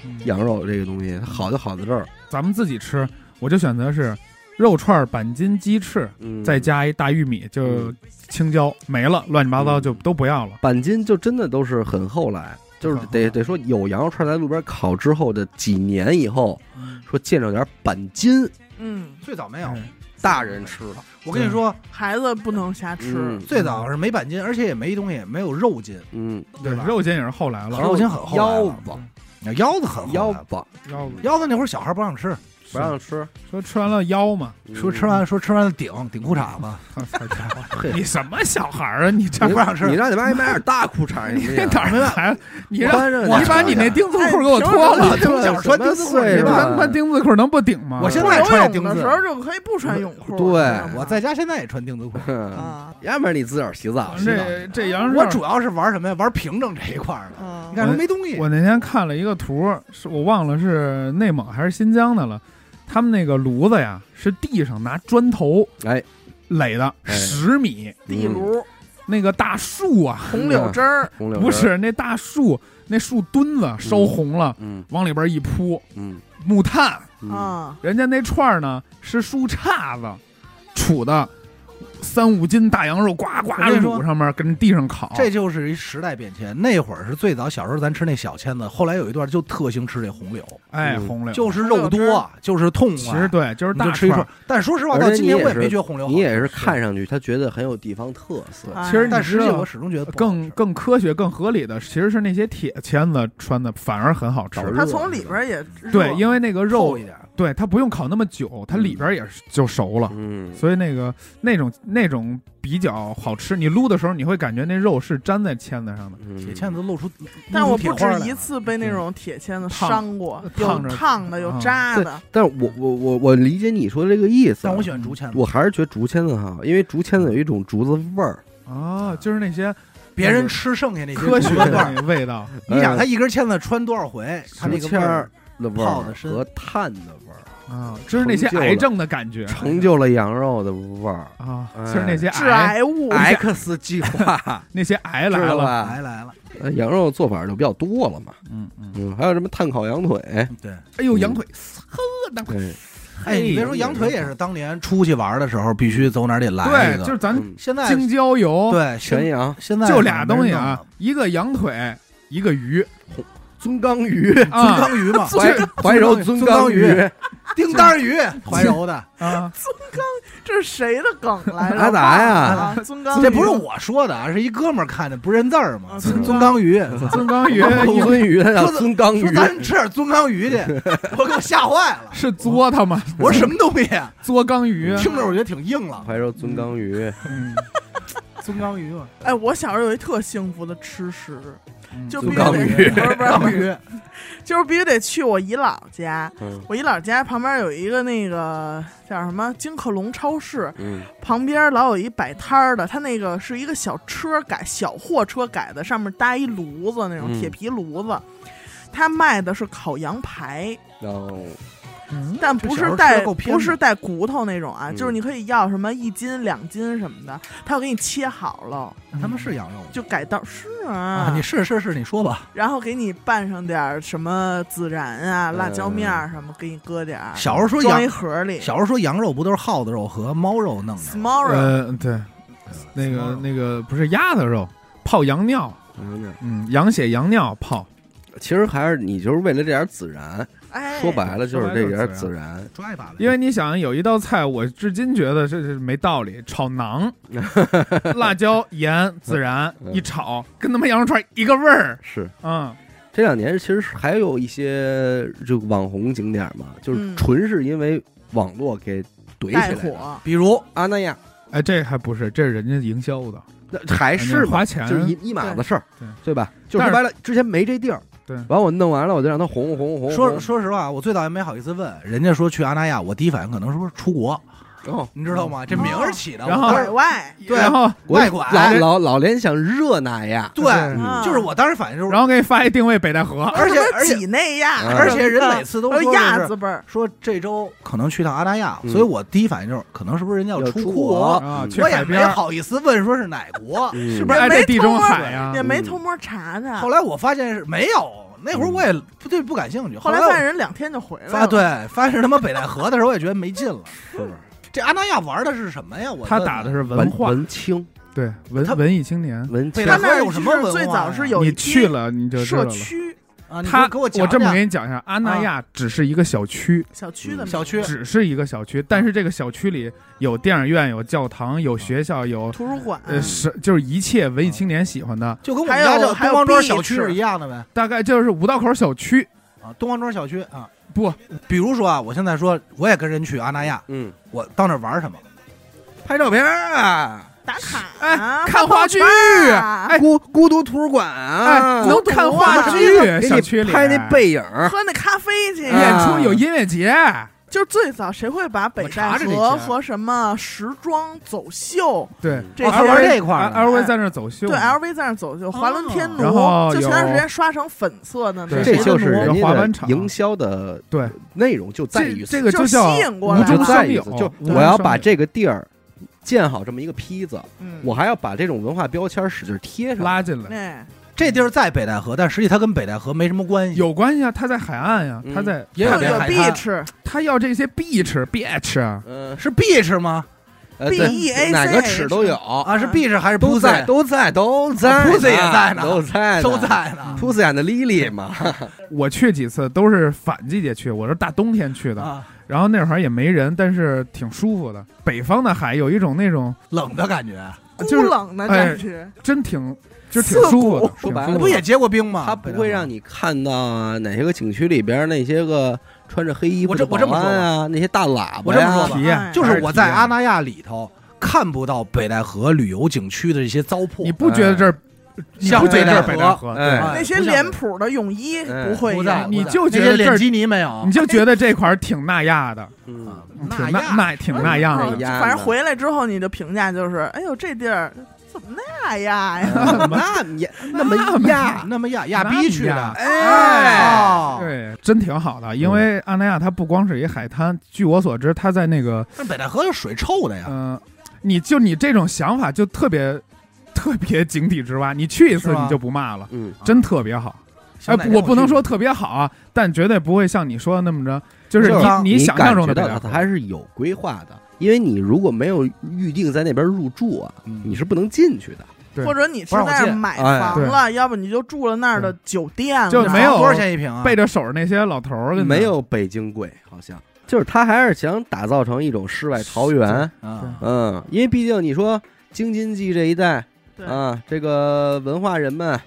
嗯羊肉这个东西好就好在这儿，咱们自己吃，我就选择是肉串板筋鸡翅，嗯，再加一大玉米，就青椒没了，乱七八糟嗯就都不要了。板筋，就真的都是很后来，就是得得说有羊肉串在路边烤之后的几年以后，说见着点板筋，嗯，最早没有。哎大人吃的，我跟你说，孩子不能瞎吃嗯，最早是没板筋，而且也没东西，没有肉筋，嗯，对吧？肉筋也是后来了。肉筋很后来了腰子，腰子很腰子，腰子腰子那会儿小孩不让吃，不让吃，说吃完了腰嘛，说吃完说吃完了顶顶裤衩子，我操家伙你什么小孩儿啊？你这你不让吃你让你妈给买点大裤衩，你你哪儿没孩子？你让你把你那钉子裤给我脱了，哎从小穿钉子裤你什么岁数啊他妈钉子裤能不顶吗？我现在穿游泳的钉子时候就可以不穿泳裤。对我在家现在也穿钉子裤。要不然你自个儿洗澡去这这杨我主要是玩什么呀？玩平整这一块儿的。嗯你看，没东西。我那天看了一个图，是我忘了是内蒙还是新疆的了。他们那个炉子呀，是地上拿砖头哎，垒的，哎。十米。地炉、那个大树啊，红柳枝儿，红柳不是那大树，那树墩子烧红了，嗯。往里边一铺嗯。木炭。嗯。啊，人家那串儿呢是树杈子杵的，三五斤大羊肉呱呱卤上面，跟地上烤。这就是一时代变迁。那会儿是最早小时候咱吃那小签子，后来有一段就特兴吃这红柳，哎，嗯红柳就是肉多，就是痛快。其实对，就是大你就吃一串。但说实话，到今天我也没觉得红柳好。你也是看上去他觉得很有地方特色，哎其实但实际我始终觉得更更科学、更合理的，其实是那些铁签子穿的反而很好吃它从里边也对，因为那个肉一，点。对它不用烤那么久，它里边也是就熟了，嗯，所以那个那种那种比较好吃。你撸的时候，你会感觉那肉是粘在签子上的。嗯铁签子露出，但我不止一次被那种铁签子伤过，有烫烫的，有啊扎的。但是我我我我理解你说的这个意思，但我喜欢竹签子。我还是觉得竹签子好，因为竹签子有一种竹子味儿，啊，就是那些别人吃剩下那些科学的味道。你想他一根签子穿多少回，他那个签儿的味儿和碳的味儿，啊，就是那些癌症的感觉。成就了羊肉的味儿。啊，哎就是那些致癌癌物，X 计划。[LAUGHS] 那些癌来了。癌？来来了。呃羊肉做法就比较多了嘛，嗯嗯，嗯，还有什么炭烤羊腿，对，哎呦，嗯羊腿，呵，那对，哎，你别说羊腿也是当年出去玩的时候必须走哪儿得来一对，个。就是咱嗯。现在京郊游，对现全羊、现在就俩东西啊，，一个羊腿，一个鱼。尊缸 [LAUGHS] 鱼、尊啊缸鱼嘛，怀怀柔尊缸鱼，丁当鱼，[LAUGHS] 怀柔的，[LAUGHS] 啊，这是谁的梗来着？阿达呀。啊，尊刚，这不是我说的啊，是一哥们儿看的，不认字儿嘛啊。尊尊尊缸鱼，尊刚。鱼。[LAUGHS] 尊鱼，它叫尊刚鱼。说，咱吃点尊刚鱼去，我给我吓坏了。是作他吗？我说什么东西啊？作刚鱼，听着我觉得挺硬朗。怀柔尊刚鱼，嗯，尊刚鱼嘛，哎，我小时候有一特幸福的吃食，嗯就必须得 [LAUGHS] 不是不是，鱼，就是必须得去我姨姥家。嗯。我姨姥家旁边有一个那个叫什么金客隆超市，嗯。旁边老有一摆摊儿的，他那个是一个小车改小货车改的，上面搭一炉子那种嗯。铁皮炉子。他卖的是烤羊排，然后嗯但不是带不是带骨头那种啊，嗯就是你可以要什么一斤两斤什么的，他要给你切好了，他们是羊肉吗就改道是啊，啊？你是是是，你说吧。然后给你拌上点什么孜然啊、嗯辣椒面儿什么，给你搁点儿，小时候说羊一，盒里。小时候说羊肉不都是耗子肉和猫肉弄的？small 肉呃，对，那个那个不是鸭子肉，泡羊尿，嗯嗯，羊血羊尿泡，其实还是你就是为了这点孜然，哎，说白了就是这点孜然，抓一把来。因为你想有一道菜，我至今觉得这是没道理，炒馕，[LAUGHS] 辣椒、盐、孜然嗯一炒，跟他妈羊肉串一个味儿，是。嗯，这两年其实还有一些这个网红景点嘛，就是嗯纯是因为网络给怼起来比如阿那亚哎，这还不是，这是人家营销的，那还是，花钱，就是一一码子事儿，对对吧？就说白了，之前没这地儿，对完我弄完了，我就让他红红红。说红说实话，我最早也没好意思问人家说去阿那亚，我第一反应可能是不是出国，哦，你知道吗？这名儿起的，然后外，对然后外拐老老老联想热那亚，对，啊就是我当时反应就是，然后给你发一定位北戴河，而且什么而且几内亚，嗯。而且人每次都 [LAUGHS] 说亚字辈儿，说这周可能去趟阿那亚，嗯。所以我第一反应就是可能是不是人家要出出国我也没好意思问说是哪国。是是不是挨没这地中海呀也？没嗯。偷摸查查。后来我发现是没有，那会儿我也不对不感兴趣。后来发现人两天就回来发了，对发现是他妈北戴河的时候，我也觉得没劲了。是不是这阿那亚玩的是什么呀？我他打的是文文化，文青对文文艺青年。文青北戴河他那有什么文化最早是有你去了你就知道了。社区啊，你他给我我这么讲给你讲一下，阿那亚只是一个小区，小区的嗯小区只是一个小区，但是这个小区里有电影院、有教堂、有学校、有图书馆，呃是就是一切文艺青年喜欢的，就跟我们还有家叫还有东方庄小区是一样的呗。大概就是五道口小区。啊，东方庄小区啊，不，比如说啊，我现在说我也跟人去阿那亚，嗯，我到那儿玩什么？拍照片啊，打卡哎啊，看话剧啊，哎孤孤独图书馆啊，哎，能看话啊剧，给你小区里。拍那背影，喝那咖啡去。啊演出有音乐节，就是最早谁会把北我戴河和什么时装走秀对这哦他玩这一块儿 LV 在那儿走秀，对 LV 在那儿走秀，华伦天奴，就前段时间刷成粉色的这就是人家的营销的对。内容就在于这这个就吸引过来就在于，就我要把这个地儿建好这么一个坯子，嗯，我还要把这种文化标签使劲贴上。拉进来。哎，这地儿在北戴河，但实际它跟北戴河没什么关系。有关系啊，它在海岸呀，嗯他在也有 beach 它要这些 beach beach 啊，嗯，是 beach 吗？呃 B 对 E A C 哪个尺都有，啊，是 beach 还是都？在，都在，都在啊，Pussy 也在呢都在，都。在呢。兔子演的 Lily 嘛，[LAUGHS] 我去几次都是反季节去，我是大冬天去的，啊，然后那会儿也没人，但是挺舒服的。北方的海有一种那种冷的感觉。就是孤冷的感觉，真挺就是挺舒服的，说白了不也结过冰吗？他不会让你看到啊哪些个景区里边那些个穿着黑衣服我的保这我这么说安啊，那些大喇叭这么说吧。体验哎就是我在阿那亚里头看不到北戴河旅游景区的这些糟粕。你不觉得这儿像北戴河。那些脸谱的泳衣哎不会你就觉得这基尼没有。你。就觉得这块儿挺那亚的，嗯，挺那挺那样的。反正回来之后，你的评价就是，哎呦，这地儿怎么那样呀？[LAUGHS] 那也那么亚，那么亚亚逼去的，哎，哦，对，真挺好的，因为阿那亚它不光是一海滩，据我所知，它在那个那北戴河有水臭的呀。嗯，你就你这种想法就特别特别井底之蛙，你去一次你就不骂了，嗯，真特别好。哎我不能说特别好啊，但绝对不会像你说的那么着，就是你你想象中的它还是有规划的，因为你如果没有预定在那边入住啊，嗯你是不能进去的。对或者你是不让我在那儿买哎房了，要不你就住了那儿的酒店了，就没有多少钱一平啊？背着手儿那些老头儿没有北京贵，好像就是他还是想打造成一种世外桃源。啊，嗯，因为毕竟你说京津冀这一带对啊，这个文化人们，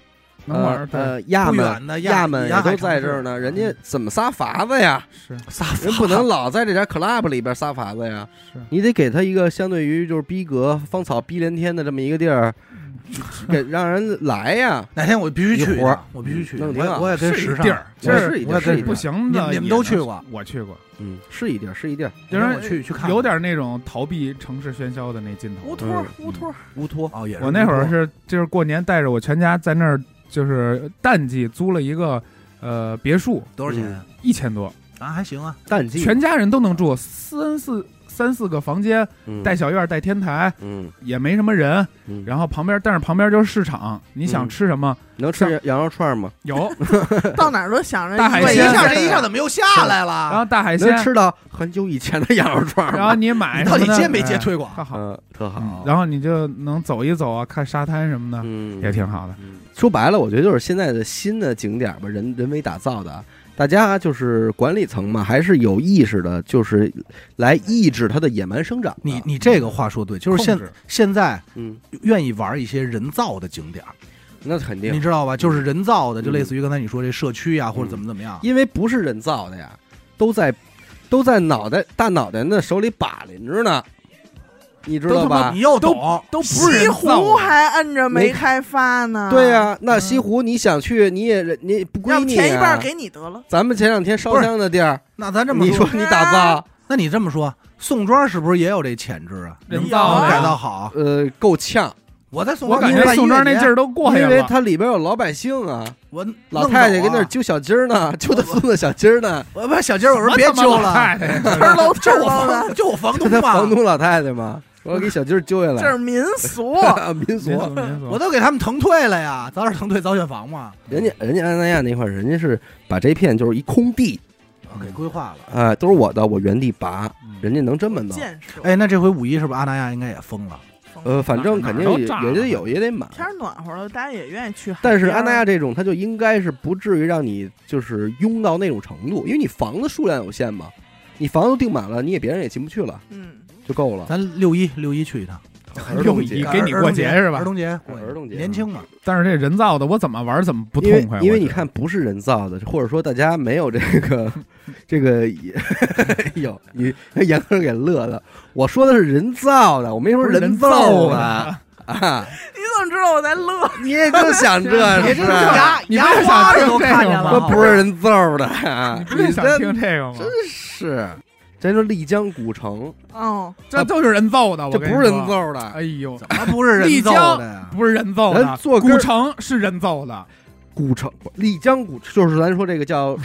呃呃，亚不们远的亚亚们也亚都在这儿呢，人家怎么撒法子呀？是撒人不能老在这点 club 里边撒法子呀，是，你得给他一个相对于就是逼格芳草逼连天的这么一个地儿，[LAUGHS] 给让人来呀。哪天我必须去我必须去。弄挺好我也我也跟时尚地儿，是一地儿我也跟是一地儿不行的你们都去过我去过，嗯，是一地儿，是一地儿。就是我去去看看有点那种逃避城市喧嚣的那劲头乌。托嗯乌托，乌托，哦，也是我那会儿是就是过年带着我全家在那儿，就是淡季租了一个呃别墅，多少钱一千多，啊？还行啊，淡季，全家人都能住，三四三四个房间，嗯。带小院儿带天台，嗯。也没什么人。嗯，然后旁边，但是旁边就是市场，你想嗯吃什么？能吃羊肉串吗？有，[LAUGHS] 到哪儿都想着大海对，一下这一下怎么又下来了？然了？后大海鲜。能，吃到很久以前的羊肉串？然后你买你到底的接没接哎推广？特好，嗯，特好。嗯，然后你就能走一走啊，看沙滩什么的，嗯，也挺好的。嗯说白了，我觉得就是现在的新的景点吧，人人为打造的，大家就是管理层嘛，还是有意识的，就是来抑制它的野蛮生长。你你这个话说对，就是现现在嗯，愿意玩一些人造的景点，那肯定你，知道吧？就是人造的，就嗯类似于刚才你说这社区呀，或者怎么怎么样。因为不是人造的呀，都在都在脑袋大脑袋那手里把拎着呢，你知道吧你？又懂，都不是西湖还摁着没没开发呢。对呀、那嗯西湖你想去，你也你不归你要不填一半啊。给你得了。咱们前两天烧香的地儿，那咱这么你说你打造，[LAUGHS] 那你这么说，宋庄是不是也有这潜质啊？人造改造好。呃，够呛，我在宋我，感觉宋庄那劲儿都过去因为。它里边有老百姓啊，我老太太跟那儿揪小鸡儿呢，[LAUGHS] 揪他孙子小鸡儿呢，我把小鸡儿，[LAUGHS] 我说别揪了，太呲儿喽呲就我房就我房东他房，东老太太嘛，我给小鸡儿揪下来，这是民俗。[LAUGHS] 民俗民俗，我都给他们腾退了呀，早点腾退早选房嘛，人家人家安那亚那块儿，人家是把这片就是一空地，给规划了。哎，都是我的，我原地拔，嗯人家能这么弄。建设，哎，那这回五一是不是阿那亚应该也封了？呃，反正肯定也得有，也得满。天儿暖和了，大家也愿意去。但是安那亚这种，它就应该是不至于让你就是拥到那种程度，因为你房子数量有限嘛，你房子订满了，你也别人也进不去了，嗯，就够了。咱六一六一去一趟，[LAUGHS] 儿童节给你过节是吧儿童节过儿童节年轻嘛，但是这人造的，我怎么玩怎么不痛快。因为你看不是人造的，或者说大家没有这个 [LAUGHS] 这个，[LAUGHS] 有你杨哥给乐的。我说的是人造的，我没说人造造的啊！你怎么知道我在乐？你也就想这是你这牙你牙不是想花都听这个吗看见了，不是人造的啊！你不是想听这个吗？真是，咱说丽江古城，哦，这都是人造的，我跟你这不是人说。造的，哎呦，怎么不是 [LAUGHS] 人造的呀？不是人造人的，做根儿古城是人造的。古城丽江古就是咱说这个叫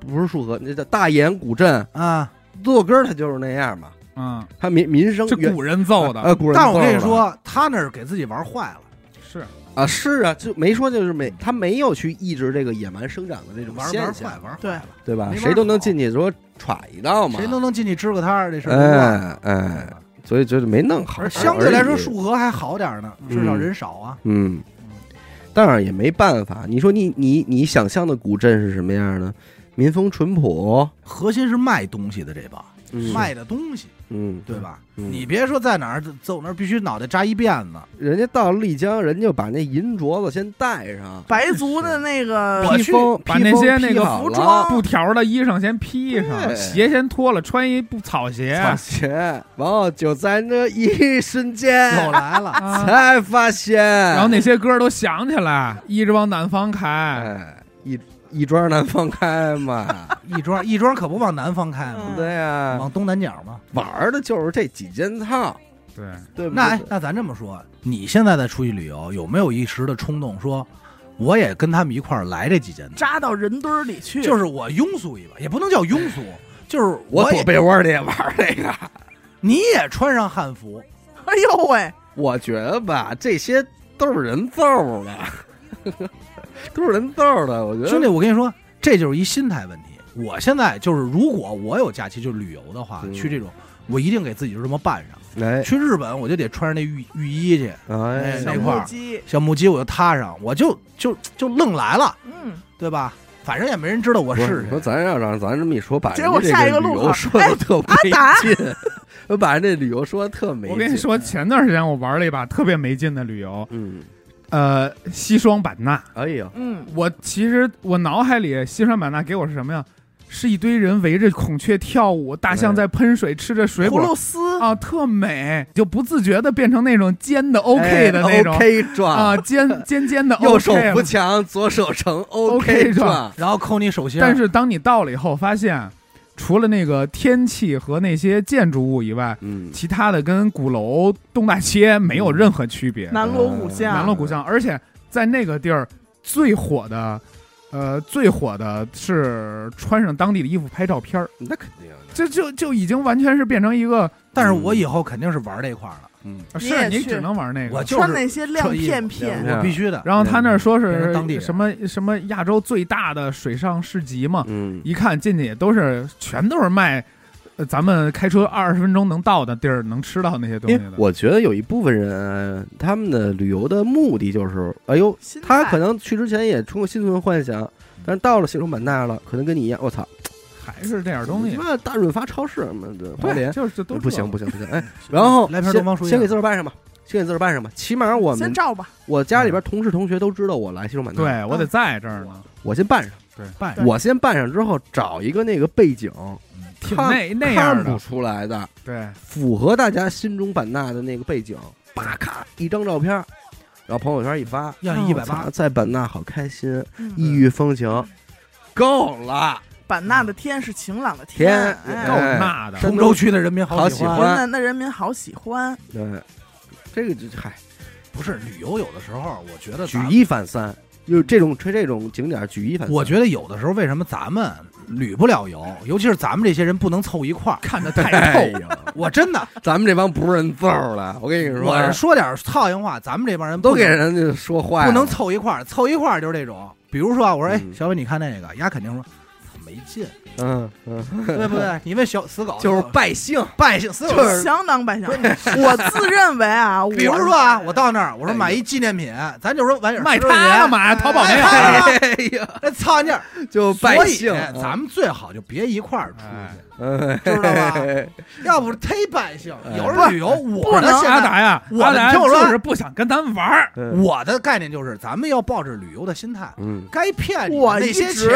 不是束河，那叫大研古镇，啊！坐根儿它就是那样嘛，嗯，它民民生原古人造的，呃古人但我跟你造的说，他那是给自己玩坏了，是啊是啊，就没说就是没他没有去抑制这个野蛮生长的这种玩玩坏现象，对玩坏了，对吧？谁都能进去说耍一道嘛，谁都能进去支个摊儿，这事儿哎哎，所以就是没弄好，相对来说，束河还好点儿呢，至少人少啊。嗯，当然也没办法。你说你你你想象的古镇是什么样呢？民风淳朴，核心是卖东西的这帮，嗯。卖的东西，嗯，对吧？嗯。你别说在哪儿走那儿必须脑袋扎一辫子，人家到丽江，人家就把那银镯子先戴上，白族的那个我去披风把那些那个服装。布条的衣裳先披上，对。鞋先脱了，穿一布草鞋。草鞋，然后就在那一瞬间又来了，啊。才发现，然后那些歌都想起来，一直往南方开。哎，一一庄南方开嘛，[LAUGHS] 亦庄亦庄可不往南方开吗？嗯对呀，往东南角嘛。玩的就是这几件套，对，对不对？那哎，那咱这么说，你现在再出去旅游，有没有一时的冲动说，我也跟他们一块儿来这几件套？扎到人堆儿里去，就是我庸俗一把，也不能叫庸俗，就是我也躲被窝里也玩这个。[LAUGHS] 你也穿上汉服，哎呦喂，我觉得吧，这些都是人造的，都是人造的。我觉得兄弟，，我跟你说，这就是一心态问题。我现在就是，如果我有假期就旅游的话，嗯去这种，我一定给自己就这么办上。哎去日本，我就得穿上那浴浴衣去，哎，小那块儿木屐，小木屐我就踏上，我就就就愣来了，嗯，对吧？反正也没人知道我不是你说谁。咱要让咱这么一说，把结果下一个路口旅游说的特没劲，我 [LAUGHS] 把人这旅游说的特没劲。我跟你说，前段时间我玩了一把特别没劲的旅游，嗯，呃，西双版纳。哎呀，嗯，我其实我脑海里西双版纳给我是什么呀？是一堆人围着孔雀跳舞，大象在喷水，吃着水葫芦丝，啊，特美，就不自觉的变成那种尖的 OK 的那种、哎 OK 状。啊，尖尖尖的 OK 右手扶墙，左手成 OK 状。状。然后抠你手心，但是当你到了以后，发现除了那个天气和那些建筑物以外，嗯，其他的跟鼓楼、东大街没有任何区别。南锣鼓巷，南锣鼓巷，而且在那个地儿最火的，呃，最火的是穿上当地的衣服拍照片儿，那肯定的。这就就已经完全是变成一个，但是我以后肯定是玩这块儿了，是你只能玩那个。我就是穿那些亮片片，我必须的。然后他那儿说是当地什么什么亚洲最大的水上市集嘛，嗯，一看进去也都是全都是卖，呃，咱们开车二十分钟能到的地儿能吃到那些东西的。我觉得有一部分人，他们的旅游的目的就是，哎呦，他可能去之前也充过心存幻想，但是到了西双版纳了，可能跟你一样，我操，还是这点东西。他，妈大润发超市什么的，花对，莲。就是都不行不行不行，哎，[LAUGHS] 然后来瓶先东方树叶先给自个儿办上吧，先给自个儿办上吧，起码我们先照吧，我家里边同事同学都知道我来西双版纳，对我得在这儿呢，我先办上，对办对我先办上之后找一个那个背景，看挺那那样看不，出来的，对，符合大家心中版纳的那个背景，叭咔一张照片，然后朋友圈一发，要一百八，在版纳好开心，嗯。异域风情，够了，版纳的天是晴朗的天够哎，那的，山通州区的人民好喜喜欢。欢。那那人民好喜欢，对，这个就嗨，不是旅游，有的时候我觉得举，一反三，就是这种这这种景点举一反三，我觉得有的时候为什么咱们旅不了游，尤其是咱们这些人不能凑一块儿。看得哎太透。[LAUGHS] 呦，我真的，咱们这帮不是人揍的，我跟你说，我是说点套心话，咱们这帮人都给人家说坏了，不能凑一块儿，凑一块儿就是这种。比如说啊，我说哎，嗯。小伟你看那个，丫肯定说没劲，嗯嗯，对不对？[LAUGHS] 你问小死狗，就是败兴，败兴，死狗就是相当败兴。我自认为啊，[LAUGHS] 比如说啊，我到那儿，我说买一纪念品，咱就说玩意儿卖10块钱它干嘛呀？淘宝没有。哎 [LAUGHS] 哎呀，那操你！就败兴，咱们最好就别一块儿出哎去，嗯，知道吧？要不忒败兴。哎有时候旅游，我不能的阿达呀，我阿达听我说就是不想跟咱们玩儿。嗯我的概念就是，咱们要抱着旅游的心态，嗯该骗你我那些钱，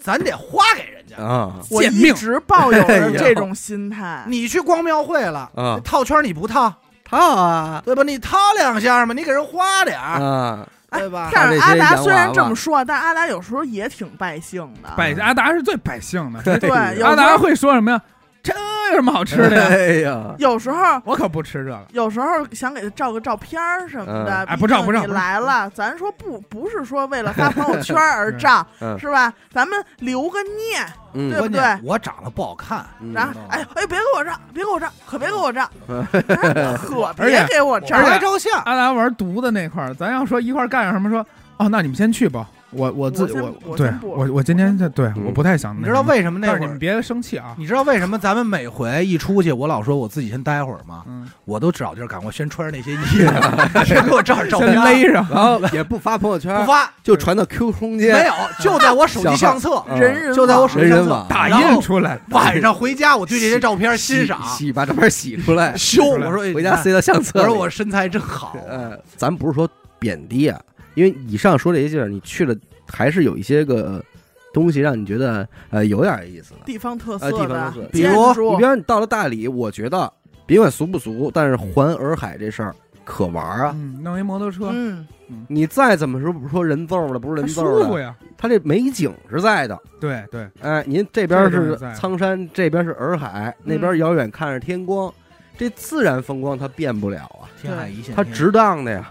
咱得花给人家。啊我一直抱有着这种心态。[LAUGHS] 你去逛庙会了，啊，套圈你不套，套啊对吧？你套两下嘛，你给人花点儿，啊，对吧？但是阿达虽然这么说，但阿达有时候也挺败兴的。百阿达是最败兴的，对，[LAUGHS] 有阿达会说什么呀？这有什么好吃的呀？哎呀，有时候我可不吃这个。有时候想给他照个照片儿什么的，嗯哎不照不照毕竟你照来了，咱说不不是说为了发朋友圈而照，[LAUGHS] 嗯是吧？咱们留个念，嗯对不关键我长得不好看，嗯然后哎哎，别给我照，别给我照，可别给我照，[LAUGHS] 可而且别给我照我。拍照相。阿达玩毒的那块儿，咱要说一块儿干点什么，说哦，那你们先去吧。我我自我先我对我我我今天这对嗯我不太想。你知道为什么那会儿？你们别生气啊。你知道为什么咱们每回一出去，我老说我自己先待会儿吗？嗯，我都找地儿赶快先穿上那些衣服，[LAUGHS] 先给我照点照片先，勒上。然后也不发朋友圈，不发就传到 QQ 空间，没有，就在我手机相册，嗯人人就在我手机相册人人网打印出来，晚上回家，我对这些照片欣赏把照片洗出来，[LAUGHS] 修。我说哎回家塞到相册里。我说我身材真好，呃，咱不是说贬低啊，因为以上说这些地儿，你去了还是有一些个东西让你觉得呃有点意思的。地方特呃色的地方特色，比如你比方你到了大理，我觉得别管俗不俗，但是环洱海这事儿可玩啊。嗯，弄一摩托车，嗯，你再怎么说不说人揍的，不是人揍的，舒服呀。它这美景是在的。对对，哎，您这边是苍山，这边是洱海，那边遥远看着天光，这自然风光它变不了啊，天海一线天，它值当的呀，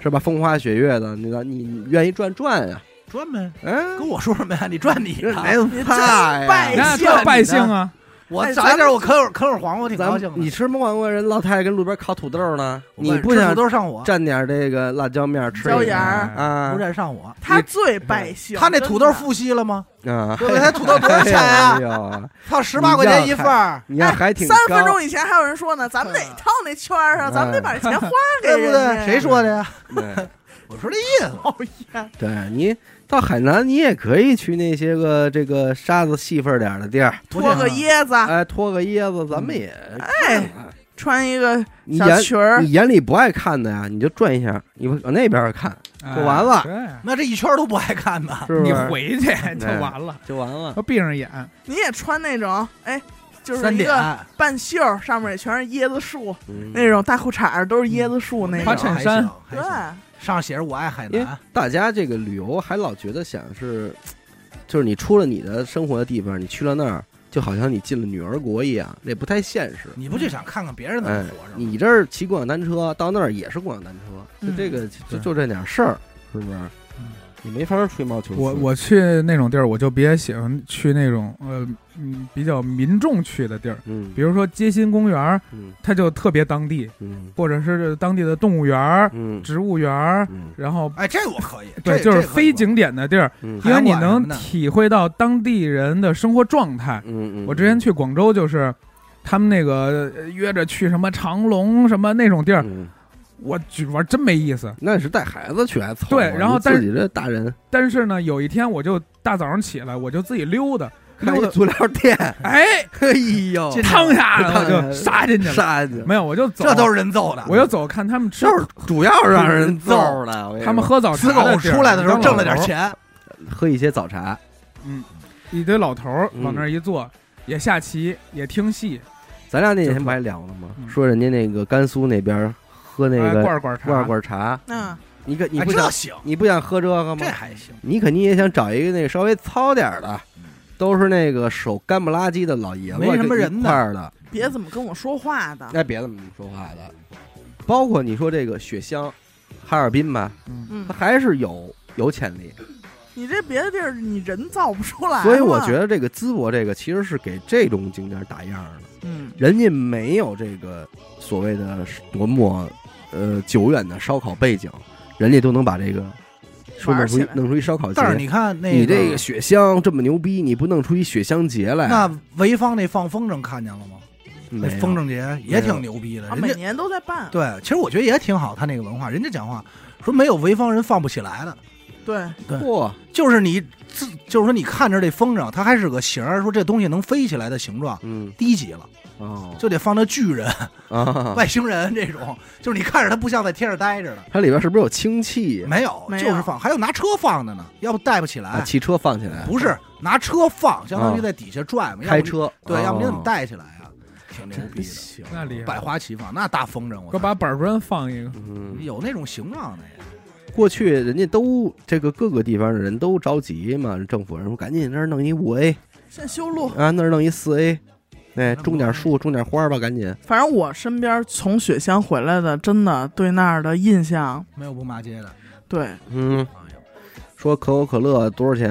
是吧？风花雪月的，那个你你愿意转转呀？转呗。嗯，跟我说什么呀？你转你的，你怕呀。那兴这百姓啊，我哎早一点我啃会儿啃会儿黄瓜，挺高兴的。你吃没管过人老太太跟路边烤土豆呢？你不想土豆上火，蘸点这个辣椒面吃椒盐啊不？蘸上火。他最败兴。他那土豆富硒了吗？啊，对不对？他土豆多少钱啊哎？呦操，十八块钱一份儿，你要还挺三分钟以前还有人说呢，咱们得套那圈儿上，咱们得把这钱花给对不人家对？谁说的呀？[LAUGHS] 我说这意思。对你到海南，你也可以去那些个这个沙子细份点儿的地儿，脱个椰子，哎，脱个椰子，咱们也哎，穿一个你眼小裙儿你，眼里不爱看的呀，你就转一下，你往那边看就完了哎那这一圈都不爱看呢。对，你？回去就完了，就完了。要闭上眼。你也穿那种，哎，就是一个半袖儿，上面也全是椰子树，嗯那种大裤衩儿都是椰子树那花种。衬衫对，上写着我爱海因为南，大家这个旅游还老觉得想是，就是你出了你的生活的地方，你去了那儿，就好像你进了女儿国一样，这不太现实。你不就想看看别人怎么哎活着吗？你这儿骑共享单车，到那儿也是共享单车，就嗯这个就对就这点事儿，是不是？你没法吹毛求疵。我我去那种地儿，我就别喜欢去那种呃嗯比较民众去的地儿，嗯。比如说街心公园它就特别当地，嗯。或者是当地的动物园植物园然后哎，这我可以。对，就是非景点的地儿，嗯。因为你能体会到当地人的生活状态。嗯嗯，我之前去广州就是。他们那个呃约着去什么长隆什么那种地儿，嗯，我去玩真没意思。那是带孩子去还凑合。对然后自己这大人但是呢，有一天我就大早上起来，我就自己溜达，溜达，足疗店，[LAUGHS] 哎，哎呦，趟下来我就趟下来杀进去了。杀进去，没有，我就走，这都是人揍的。我就走看他们吃，就是主要是让人揍的。他们喝早茶出来的时候挣了点，钱，喝一些早茶，嗯一堆老头往那儿一坐，也下棋，也听戏，咱俩那天不还聊了吗？嗯说人家那个甘肃那边喝那哎个罐罐茶，罐罐茶，嗯，你可你哎不想这行，你不想喝这个吗？这？还行。你肯定也想找一个那个稍微糙点儿的，都是那个手干不拉几的老爷子，没什么人一的块儿的，别怎么跟我说话的，哎，别怎么说话的。包括你说这个雪乡、哈尔滨吧，嗯，嗯。它，还是有有潜力。你这别的地儿你人造不出来，所以我觉，得这个淄博这个其实是给这种景点打样的，嗯，人家没有这个所谓的多么呃久远的烧烤背景，人家都能把这个说弄出弄出一烧烤节，但是你看那你这个雪乡这么牛逼，你不弄出一雪乡节来？那潍坊那放风筝看见了吗？那风筝节也挺牛逼的，啊，人家每年都在办。对，其实我觉得也挺好，他那个文化，人家讲话说没有潍坊人放不起来的，对，嚯，就是你自就是说你看着这风筝，它还是个形儿，说这东西能飞起来的形状，嗯。低级了，哦就得放那巨人、啊，[LAUGHS] 外星人这种，就是你看着它不像在天上待着的。它里边是不是有氢气？没有，没有就是放，还有拿车放的呢，要不带不起来。把汽车放起来，不是拿车放，相当于啊在底下转嘛，开车，对，要不你怎么哦？带起来啊？挺牛逼的，行，那厉害，百花齐放，那大风筝，我把板砖放一个，嗯，有那种形状的呀。过去人家都这个各个地方的人都着急嘛，政府人说赶紧那儿弄一五 A 先修路。啊，那儿弄一四 A，哎，种点树，种点花吧，赶紧。反正我身边从雪乡回来的，真的对那儿的印象，没有不骂街的，对，嗯，说可口可乐多少钱，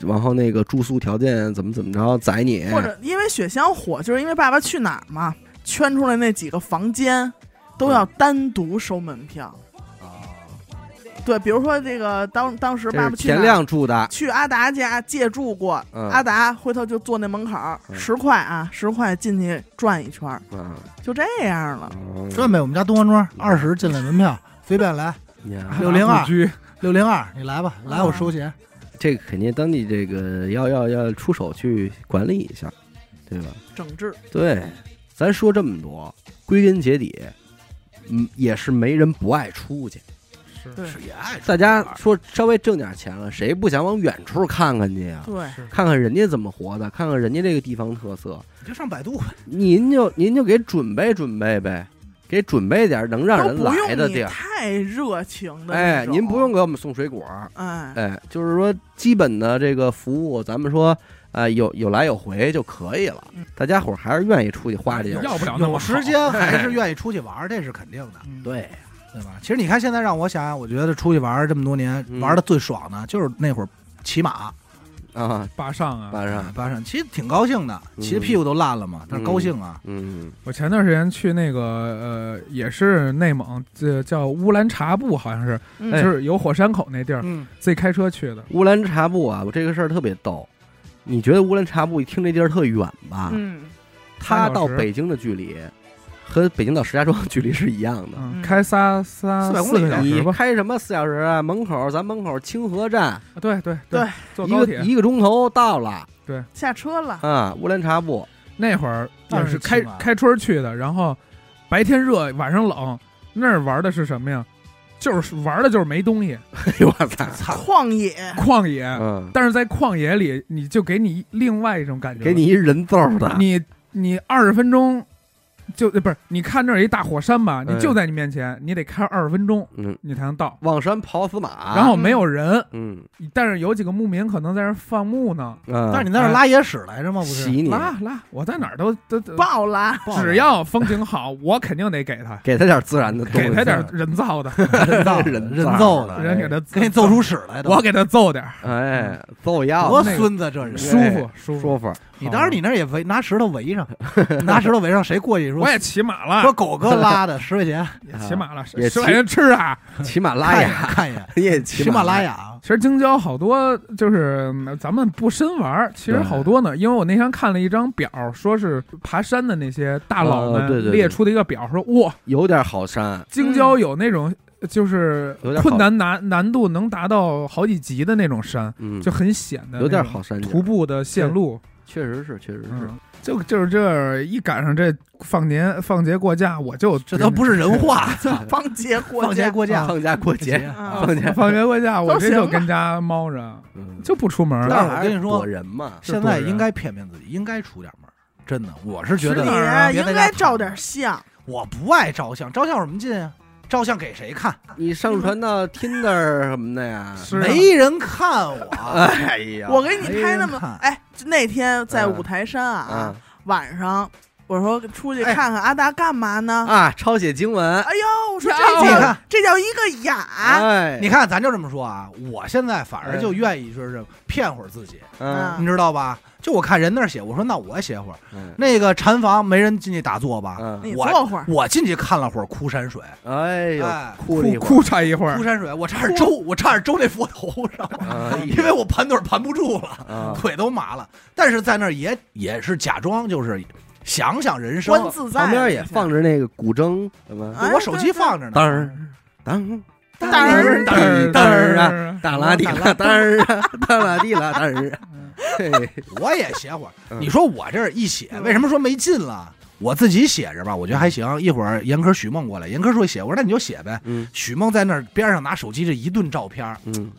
然后那个住宿条件怎么怎么着，宰你，或者因为雪乡火，就是因为《爸爸去哪儿》嘛，圈出来那几个房间都要单独收门票。对，比如说这个当当时《爸爸去田》亮住的，去阿达家借住过，嗯阿达回头就坐那门口儿，嗯十块啊，十块进去转一圈就这样了。嗯转呗，我们家东方庄二十进来门票，随便来，[LAUGHS] 呀六零二六零二，你来吧，来我收钱。这个肯定当地这个要要要出手去管理一下，对吧？整治，对，咱说这么多，归根结底，嗯，也是没人不爱出去。是。对。也爱大家说稍微挣点钱了，谁不想往远处看看去呀？对，看看人家怎么活的，看看人家这个地方特色，你就上百度呗，您就您就给准备准备呗，给准备点能让人来的地儿。太热情的哎，您不用，给我们送水果，哎，哎，就是说基本的这个服务，咱们说，呃，有有来有回就可以了嗯。大家伙儿还是愿意出去花这点要不了那么好有时间还是愿意出去玩儿，这是肯定的，嗯，对，对吧？其实你看现在让我想想，我觉得出去玩这么多年，嗯玩的最爽的就是那会儿骑马，啊，坝上啊。巴上，巴上，其实挺高兴的，嗯骑的屁股都烂了嘛，但是高兴啊。嗯我前段时间去那个呃，也是内蒙，这叫乌兰察布，好像是，就是有火山口那地儿，嗯，自己开车去的。乌兰察布啊，我这个事儿特别逗。你觉得乌兰察布一听这地儿特远吧？嗯，它三小时到北京的距离和北京到石家庄 [LAUGHS] 距离是一样的。开仨仨400公四里你个小时吧。开什么四小时啊？门口咱门口清河站，对对对，一个坐高铁一个钟头到了对下车了，啊！乌兰察布，那会儿当然是也是开开春去的，然后白天热，晚上冷，那儿玩的是什么呀？就是玩的就是没东西，哎呦我操！[LAUGHS] 旷野，旷野。嗯，但是在旷野里，你就给你另外一种感觉，给你一人揍的，你你二十分钟就呃不是你看这儿有一大火山吧，你嗯就在你面前，你得开二十分钟嗯，你才能到，望山跑死马，然后没有人，嗯。但是有几个牧民可能在那儿放牧呢，啊，但是你在那儿拉野屎来着吗？不是，洗你，拉拉，我在哪儿都都都，爆拉，只要风景好，我肯定得给他，给他点自然的东西，给他点人造的，[LAUGHS] 人造的人人造造的，人给他给你揍出屎来的，我给他揍点儿，哎，揍要多孙子这人！舒服舒服。你当时你那儿也围拿石头围上，[LAUGHS] 拿石头围上，谁过去说我也骑马了说，狗哥拉的十块钱，[LAUGHS] 也骑马了，也骑十块钱吃啊。[LAUGHS] 骑马拉雅，看一眼，也骑喜马拉雅啊，其实京郊好多就是嗯咱们不深玩儿，其实好多呢。因为我那天看了一张表，说是爬山的那些大佬们列出的一个表，说哇，有点好山，京郊有那种就是有点困难难难度能达到好几级的那种山，嗯，就很险的那种，有点好山徒步的线路。确实是，确实是，嗯，就就是这儿一赶上这放年放节过假，我就这都不是人话，放节过放节过假，放假过节，啊放假，放节过假，我这就跟家猫着，嗯就不出门儿。但是我跟你说躲人嘛，现在应该骗骗自己，应该出点门。真的，我是觉得你啊应该照点相，我不爱照相，照相有什么劲啊？照相给谁看？你上传到 Tinder 什么的呀？是啊没人看我。哎呀，我给你拍那么没人看，哎，那天在嗯五台山啊啊，，晚上我说出去哎。看看阿达干嘛呢？啊，抄写经文，哎呦，我说呀这叫你看。这叫一个雅，哎，你看，咱就这么说啊，我现在反而就哎愿意就是骗会儿自己，嗯。你知道吧？就我看人那儿写，我说那我写会儿。嗯。那个禅房没人进去打坐吧？我坐会儿，我进去看了会儿枯山水，哎呦枯枯禅一会儿，哭哭嚓一会儿。枯，山水，我差点周，我差点周那佛头上，哎因为我盘腿盘不住了，啊，腿都麻了。但是在那儿也也是假装，就是想想人生。自在，旁边也放着那个古筝，什么哎我手机放着呢。当儿当当儿当儿当儿啊，儿当啦滴啦当儿啊，当啦滴啦当啊，我也写会儿。嗯你说我这儿一写，为什么说没劲了？我自己写着吧，我觉得还行。一会儿严科、许梦过来，严科说写，我说那你就写呗。嗯许梦在那边上拿手机这一顿照片，嗯，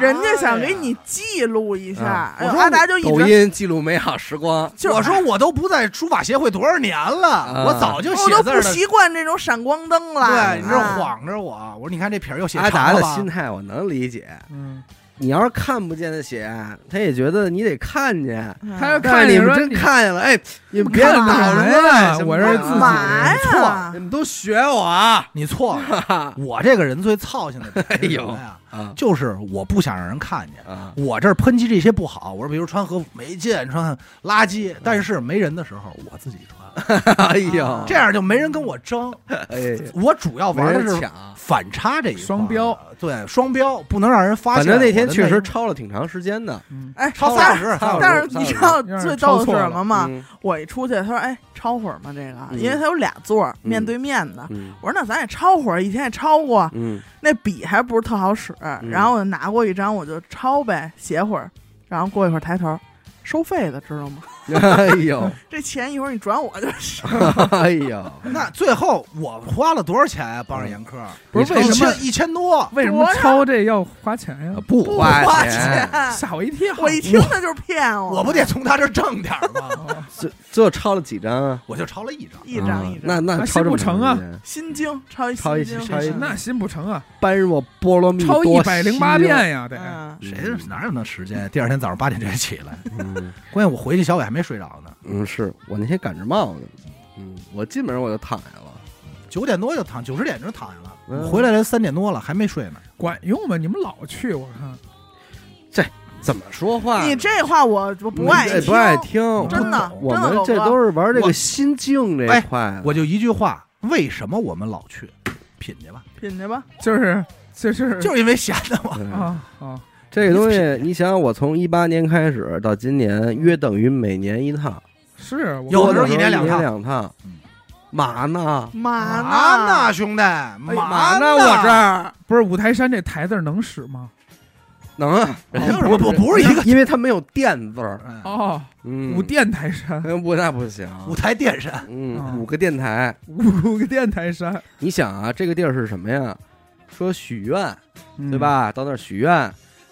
人家想给你记录一下啊，哎呦我说阿达就一直抖音记录美好时光，就我说我都不在书法协会多少年了，啊我早就我都不。习惯这种闪光灯了，对，你这啊。晃着我，我说你看这撇儿又写长了心态我能理解。嗯，你要是看不见的血，他也觉得你得看见。嗯他要看你们真看见了，哎，你们别看捣什么乱呀什么的我这是自己嘛错呀你？们都学我啊！[LAUGHS] 你错了，[LAUGHS] 我这个人最操心的点是什么呀？啊就是我不想让人看见。啊！我这儿抨击这些不好，我说比如穿和服没劲，穿垃圾，但是没人的时候我自己穿，[LAUGHS] 哎呦，这样就没人跟我争。哎，我主要玩的是。反差这一双标，对双标不能让人发现。反正那天确实超超了挺长时间的。嗯哎，超但三小时，但是你知道最逗的是什么吗？嗯我一出去，他说：“哎，抄会儿吗？这个，嗯因为他有俩座面对面的。嗯我说：“那咱也抄会儿，以前也抄过，嗯那笔还不是特好使。然后我就拿过一张，我就抄呗，写会儿。然后过一会儿抬头，收费的，知道吗？[LAUGHS] 哎呦，这钱一会儿你转我就是。[LAUGHS] 哎呦，那最后我花了多少钱啊？帮着严科，不是为什么一千多？为什么抄这要花钱呀？不不花花钱，吓我一跳！我一听那就是骗我，我不得从他这儿挣点儿吗？哦这这抄了几张啊？我就抄了一张。一张一张。那那那抄这么心不成啊心经抄一抄一抄一那心不成啊，般若波罗蜜抄多一百零八心经遍呀，得。嗯，谁哪有那时间？第二天早上八点就得起来。嗯关键我回去小伟还没睡着呢，嗯，是我那天赶着帽子，嗯，我进门我就躺下了，九点多就躺，九十点就躺下了。嗯回来了三点多了，还没睡呢。管用吗？你们老去，我看这怎么说话？你这话我我不爱不爱听，真的我真的狗哥们这都是玩这我个心境这哎块的，我就一句话：为什么我们老去？品去吧，品去吧。就是就是就是因为闲的嘛。嗯啊啊，这个东西，你想想，我从一八年开始到今年，约等于每年一趟，是有的时候一一年两趟两趟嗯，嘛呢？嘛嘛呢？呢，兄弟？哎嘛嘛呢？我这儿不是五台山这台字能使吗？能啊，人家不不不是一个 [LAUGHS] 因为它没有电字儿，嗯哦，嗯，五电台山，嗯不那不行，五台电山，嗯，啊五个电台，五个电台山，你想啊，这个地儿是什么呀？说许愿，嗯对？吧？到那儿许愿，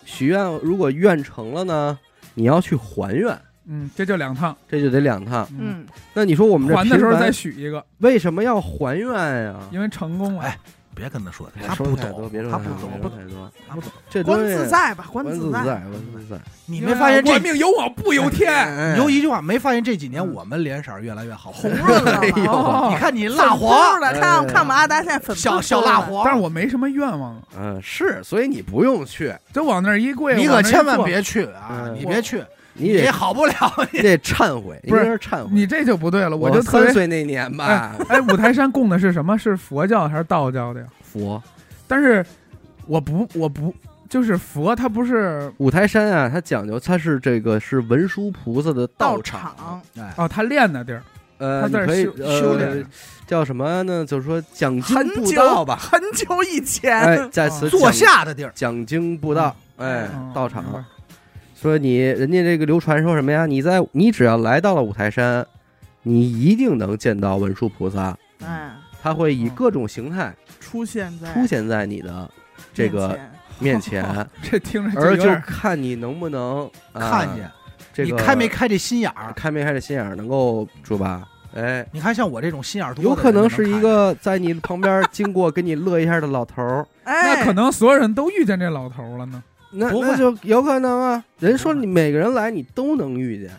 许愿如果愿成了呢，你要去还愿，嗯，这就两趟。这就得两趟。嗯，那你说我们还的时候再许一个，为什么要还愿呀？因为成功了。哎别跟他说，他不说太多，懂别，说他太多，不懂。他不懂。观这东西自在吧，观自在。观自在，观自在。你没发现这我命由我不由天？哎有一句话，没发现这几年我们脸色越来越好，红润了哎呦你看你蜡黄看看我们阿达现在粉小小蜡黄，但是我没什么愿望，嗯，是，所以你不用去，就往那儿一跪。你可。千万别去啊！嗯你别去，你也好不了。你得忏悔，不是应该是忏悔。你这就不对了，我就特别三岁那年吧，哎，五台山供的是什么？是佛教还是道教的呀？佛但是我不，我不，就是佛，它不是五台山啊，它讲究它是这个是文殊菩萨的道场，场，哎，哦，他练的地儿。呃，他可以修炼叫什么呢？就是说讲经布道吧，很久以前，哎，在此坐下的地儿，讲经布道，哎嗯，道场。说你人家这个流传说什么呀？你在你只要来到了五台山，你一定能见到文殊菩萨，哎，他会以嗯各种形态出现在出现在你的这个面前。[LAUGHS] 这听着而就有点看你能不能啊看见。这个你开没开这心眼儿？开没开这心眼儿，能够是吧？哎，你看像我这种心眼儿多，有可能是一个在你旁边经过跟你乐一下的老头儿，哎，那可能所有人都遇见这老头了呢。那不会那就有可能啊。人说你每个人来你都能遇见，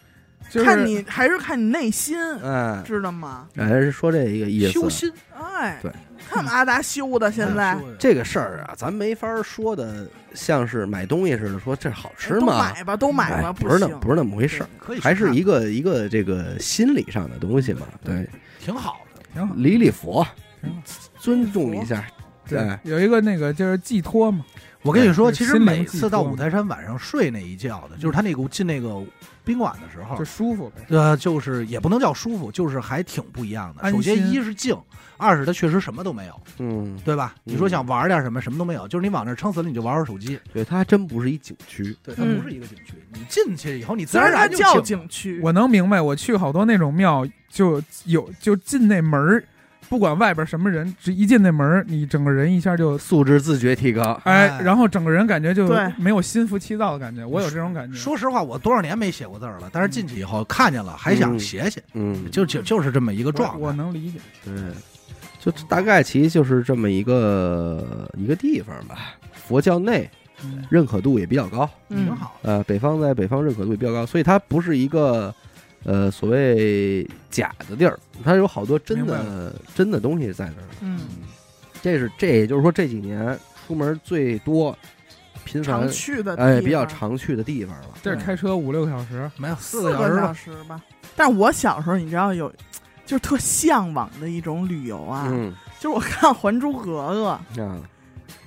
就是看你还是看你内心，哎，知道吗？哎，是说这一个意思。修心，哎，对，看阿达修的，现在这个事儿啊，咱没法说的像是买东西似的，说这好吃都吗？买吧，都买吧，哎不是那行不是那么回事儿，可以还是一个个一个这个心理上的东西嘛。对，挺好的。挺好。礼礼佛，尊重一下。对哎，有一个那个就是寄托嘛，我跟你说，其实每次到五台山晚上睡那一觉的，就是他那个进那个宾馆的时候就，舒服呗。呃，就是也不能叫舒服，就是还挺不一样的。首先一是静，二是它确实什么都没有，嗯，对吧？嗯你说想玩点什么，什么都没有，就是你往那儿撑死了，你就玩玩手机。对，它还真不是一景区。对，它嗯不是一个景区，你进去以后，你自然而然就叫景区，我能明白，我去好多那种庙，就有就进那门儿，不管外边什么人，只一进那门儿，你整个人一下就素质自觉提高。哎哎，然后整个人感觉就没有心浮气躁的感觉。我有这种感觉。说实话，我多少年没写过字儿了，但是进去以后看见了，还想嗯写写，嗯，就就就是这么一个状态。我能理解。对，就大概其实就是这么一个一个地方吧。佛教内嗯认可度也比较高，嗯挺，好。呃，北方在北方认可度也比较高，所以它不是一个呃所谓假的地儿，它有好多真的真的东西在那儿。嗯，这是这也就是说这几年出门最多、频繁常去的哎比较常去的地方了。这儿开车五六个小时，没有四四个小时吧，时吧。但是我小时候，你知道有，就是特向往的一种旅游啊，嗯。就是我看《还珠格格》，啊，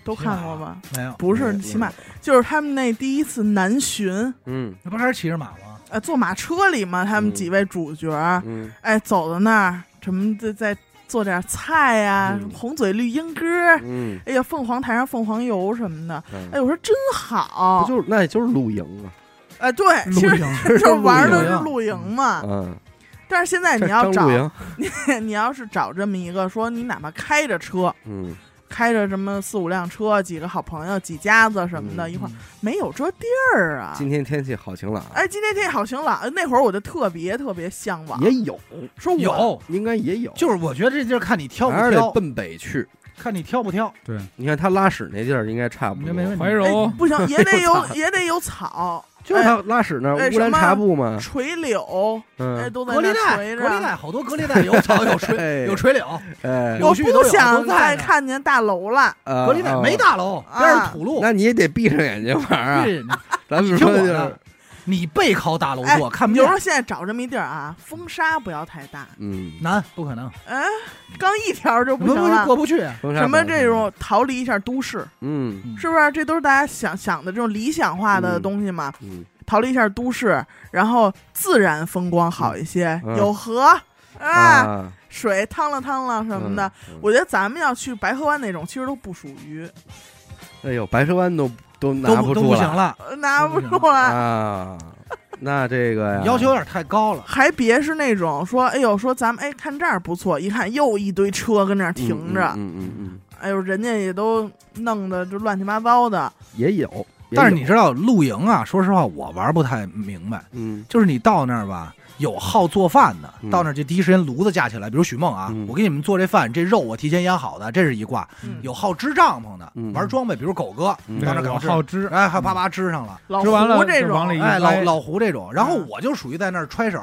都看过吧？没有，不是，起码就是他们那第一次南巡，嗯。那不还是骑着马吗？呃，坐马车里嘛，他们嗯。几位主角，嗯。哎，走到那儿，什么再再做点菜呀、嗯。红嘴绿鹦哥，嗯，哎呀，凤凰台上凤凰游什么的，嗯。哎，我说真好不，就是那也就是露营啊，哎，对，其实露营就是玩的露营是露营嘛。嗯，[LAUGHS] 但是现在你要找张露，营，[LAUGHS] 你要是找这么一个，说你哪怕开着车，嗯开着什么四五辆车，几个好朋友、几家子什么的，嗯一块儿，没有这地儿啊。今天天气好晴朗，哎，今天天气好晴朗，那会儿我就特别特别向往，也有，说我有，应该也有，就是我觉得这地儿看你挑不还是得挑，奔北去。看你挑不挑。对，你看他拉屎那地儿应该差不多，没问题。怀柔。哎、不行，也得有 [LAUGHS] 也得有草，就是他拉屎那乌兰察布嘛，垂柳，哎，嗯，都在那隔离带，垂隔离带，着。好多隔离带有草有哎垂有垂柳，哎，我不想再看见大楼了，啊隔离带啊没大楼，啊边上土路。那你也得闭上眼睛玩啊。咱你们说就是你背靠大楼我，看不见比如说。现在找这么一地儿啊，风沙不要太大，嗯，难，不可能，哎，刚一条就不不行了。过不去。什么这种逃离一下都市，嗯是不是？这都是大家想想的这种理想化的嗯东西嘛。嗯逃离一下都市，然后自然风光好一些，嗯有河啊，啊水趟了趟了什么的。，嗯我觉得咱们要去白河湾那种，其实都不属于，哎呦，白蛇湾都都拿都都出来不行了，呃拿不出来。啊。那这个呀，[LAUGHS] 要求有点太高了。还别是那种说，哎呦，说咱们哎看这儿不错，一看又一堆车跟那儿停着，嗯嗯嗯，哎呦，人家也都弄得就乱七八糟的。也有。也有但是你知道露营啊，说实话我玩不太明白，嗯就是你到那儿吧。有好做饭的，嗯。到那儿就第一时间炉子架起来，比如许梦啊，嗯。我给你们做这饭，这肉我提前腌好的，这是一挂。嗯。有好支帐篷的，嗯。玩装备，比如狗哥，到那儿好支，哎，还啪啪支上了，老吃完了胡这种就往里一哎，老歪老胡这种，然后嗯我就属于在那儿揣手，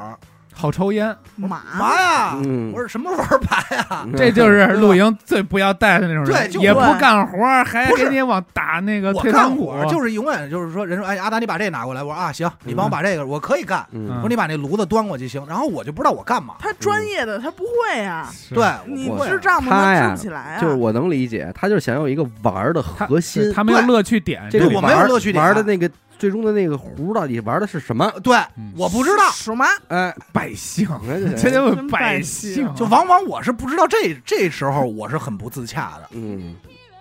好抽烟，嘛嘛呀？嗯我说什么玩牌啊？这就是露营最不要带的那种人，对就也不干活，还不是给你往打那个我退堂鼓，干活就是永远就是说，人说哎阿达你把这拿过来，我说啊行，你帮我把这个，我可以干。嗯我说你把那炉子端过去行，然后我就不知道我干嘛。他专业的他不会呀，是对，你支帐篷他呀支不起来啊。就是我能理解，他就是想有一个玩儿的他核心。他没有乐趣点，这个对我没有玩儿乐趣点玩的那个最终的那个壶到底玩的是什么？对嗯，我不知道，什么？哎，百姓，哎这就真百百姓。姓，就往往我是不知道这这时候我是很不自洽的。嗯，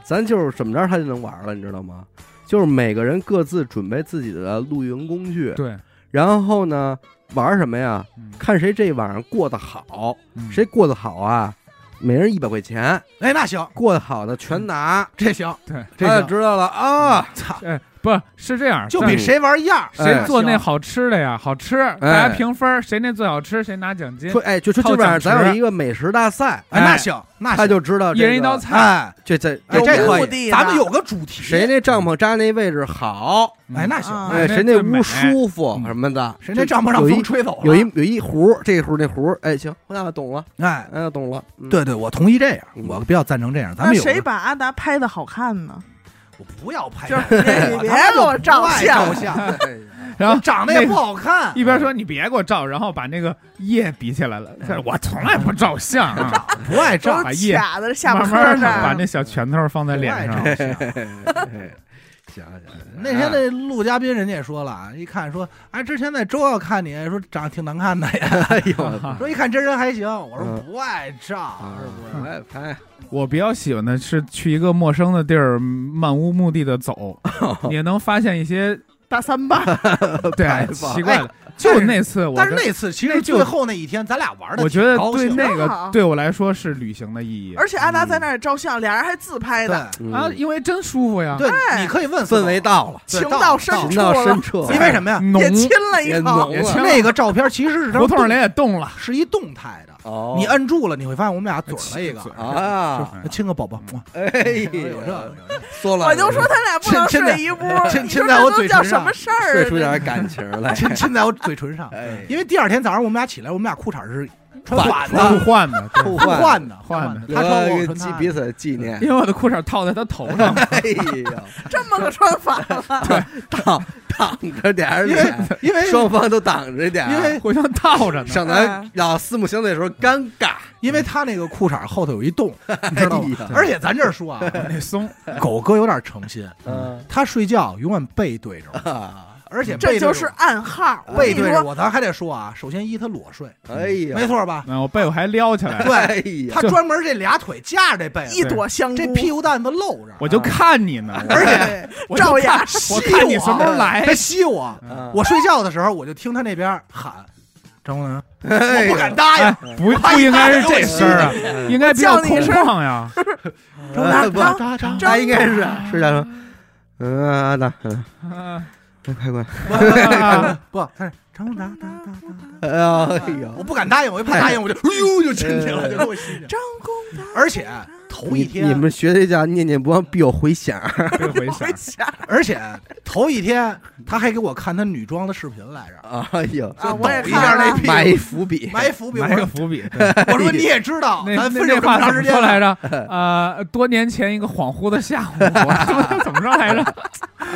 咱就是怎么着他就能玩了，你知道吗？就是每个人各自准备自己的露营工具，对，然后呢，玩什么呀？嗯。看谁这晚上过得好，嗯。谁过得好啊？每人一百块钱，哎，那行，过得好的全拿。这行，对，这知道了啊，操，不是这样，就比谁玩样谁做那好吃的呀好吃，大家评分，谁那最好吃谁拿奖金说，哎，就说靠基本上咱有一个美食大赛，哎，那行，那他就知道一人一道菜，哎，这这哎，有这可以，目的的咱们有个主题，谁那帐篷扎那位置好，哎，那行，啊哎，谁那屋舒服嗯什么的，谁那帐篷让有风吹走了，有一有一壶，这壶那壶，哎，行，那懂了，哎，哎，懂了，嗯，对对，我同意这样，嗯。我比较赞成这样，咱们有。谁把阿达拍的好看呢？我不要拍就是 [LAUGHS] 照，你别给我照相。然后长得也不好看，一边说你别给我照，然后把那个叶比起来了。这我从来不照相啊，不爱照都把叶卡在下巴慢颏慢把。那小拳头放在脸上 [LAUGHS] 行行，那天那录嘉宾人家也说了，啊一看说，哎，之前在周要看你说长得挺难看的呀，[LAUGHS] 哎呦，[LAUGHS] 说一看真人还行，我说嗯。不爱照，啊是不是？拍拍，我比较喜欢的是去一个陌生的地儿，漫无目的的走，[LAUGHS] 也能发现一些大三巴，对奇怪的。就那次但是那次其实最后那一天，咱俩玩的，我觉得对那个对我来说是旅行的意义。而且阿达在那儿照相，俩人还自拍对。的，嗯。啊，因为真舒服呀，对，哎。你可以问氛围到了，对情到深到到处了。深处，因为什么呀？也亲了一口。那个照片其实是胡同里也动了，是一动态的，哦，你摁住了，你会发现我们俩嘴儿了一个，啊，就亲个宝宝，哎有这说了，我就说他俩不能亲亲在睡一屋，亲亲在我嘴唇上。什么事儿？睡出点感情来，[LAUGHS] 亲亲在我嘴唇上。哎，因为第二天早上我们俩起来，我们俩裤衩是穿反互，换的，互互 [LAUGHS] 换的，换的的。他穿我，我留个纪彼此的纪念因。为我的裤衩套在他头上，[LAUGHS] 哎呀，这么个穿法了，挡挡着点儿因为脸，因为双方都挡着点儿，因为互相套着呢。省得要四目相对的时候尴尬。因为他那个裤衩后头有一洞，你知道吗？而且咱这儿说啊，[LAUGHS] 那松，狗哥有点诚心，嗯他睡觉永远背对着而且背这对着我就是暗号。我跟背你说，对着我，咱还得说啊，首先一他裸睡，哎呀，没错吧？嗯，我被我还撩起来了，对。他专门这俩腿架着这被一，朵香菇，这屁股蛋子露着，我就看你呢，而且照样吸我看你什么时候来他，吸我。啊我睡觉的时候，我就听他那边喊张国能，[LAUGHS] 哎呀。我不敢答哎应。，不不应该是这声儿啊，应该比较空叫你一声旷呀。哎不张张他应该是是叫什么，嗯啊的，嗯，嗯快快，不，他是张国能，张张张哎呀，我，不敢答应，我一怕答应，我就哎呦就进去了，就给我吸进去。张公达而且头一你你，们学这叫念念不忘必有回响，[LAUGHS] 必有回，响而且头一天他还给我看他女装的视频来着，哎呦，啊，我也抖一下看了那埋伏笔，[LAUGHS] 埋伏笔。埋个伏笔。我说你也知道，那咱分手这么那那话怎长时间了么说来？着？[LAUGHS] 呃，多年前一个恍惚的下午，怎么着来着？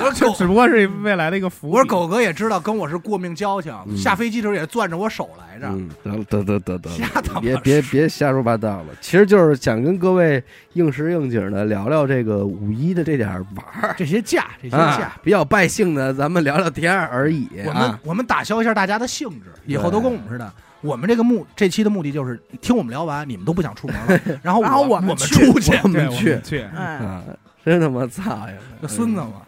我说狗，这只不过是未来的一个伏笔。我说狗哥也知道跟我是过命交情，嗯下飞机的时候也攥着我手来着。嗯，得得得得得，别别别瞎说八道了。其实就是想跟各位应时应景的聊聊这个五一的这点玩儿这些假，这些假啊，，比较败兴的，咱们聊聊天儿而已我们啊。我们打消一下大家的兴致，以后都跟我们似的。我们这个目这期的目的就是听我们聊完，你们都不想出门了，[LAUGHS] 然后然后我们我们出去，我我们去们去，哎，啊，真他妈操呀！这孙子嘛。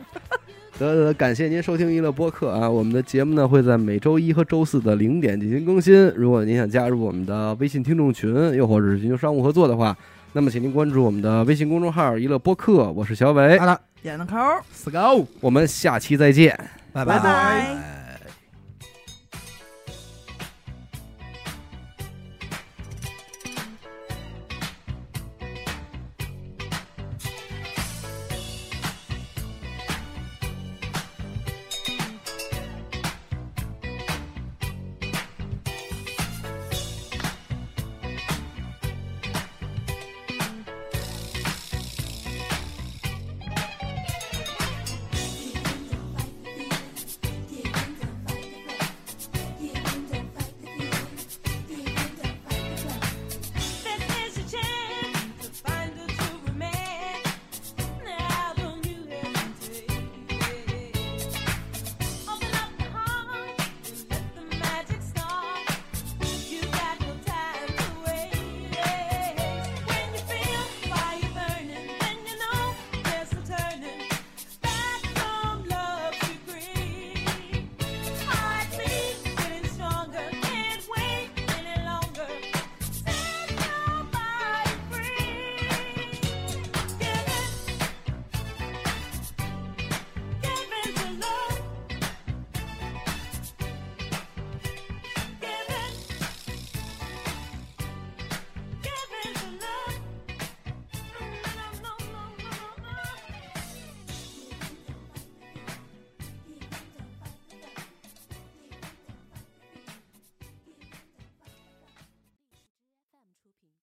得得，感谢您收听娱乐播客啊！我们的节目呢会在每周一和周四的零点进行更新。如果您想加入我们的微信听众群，又或者是寻求商务合作的话，那么请您关注我们的微信公众号“娱乐播客”，我是小伟，好的，演的抠。我们下期再见。拜拜拜。拜。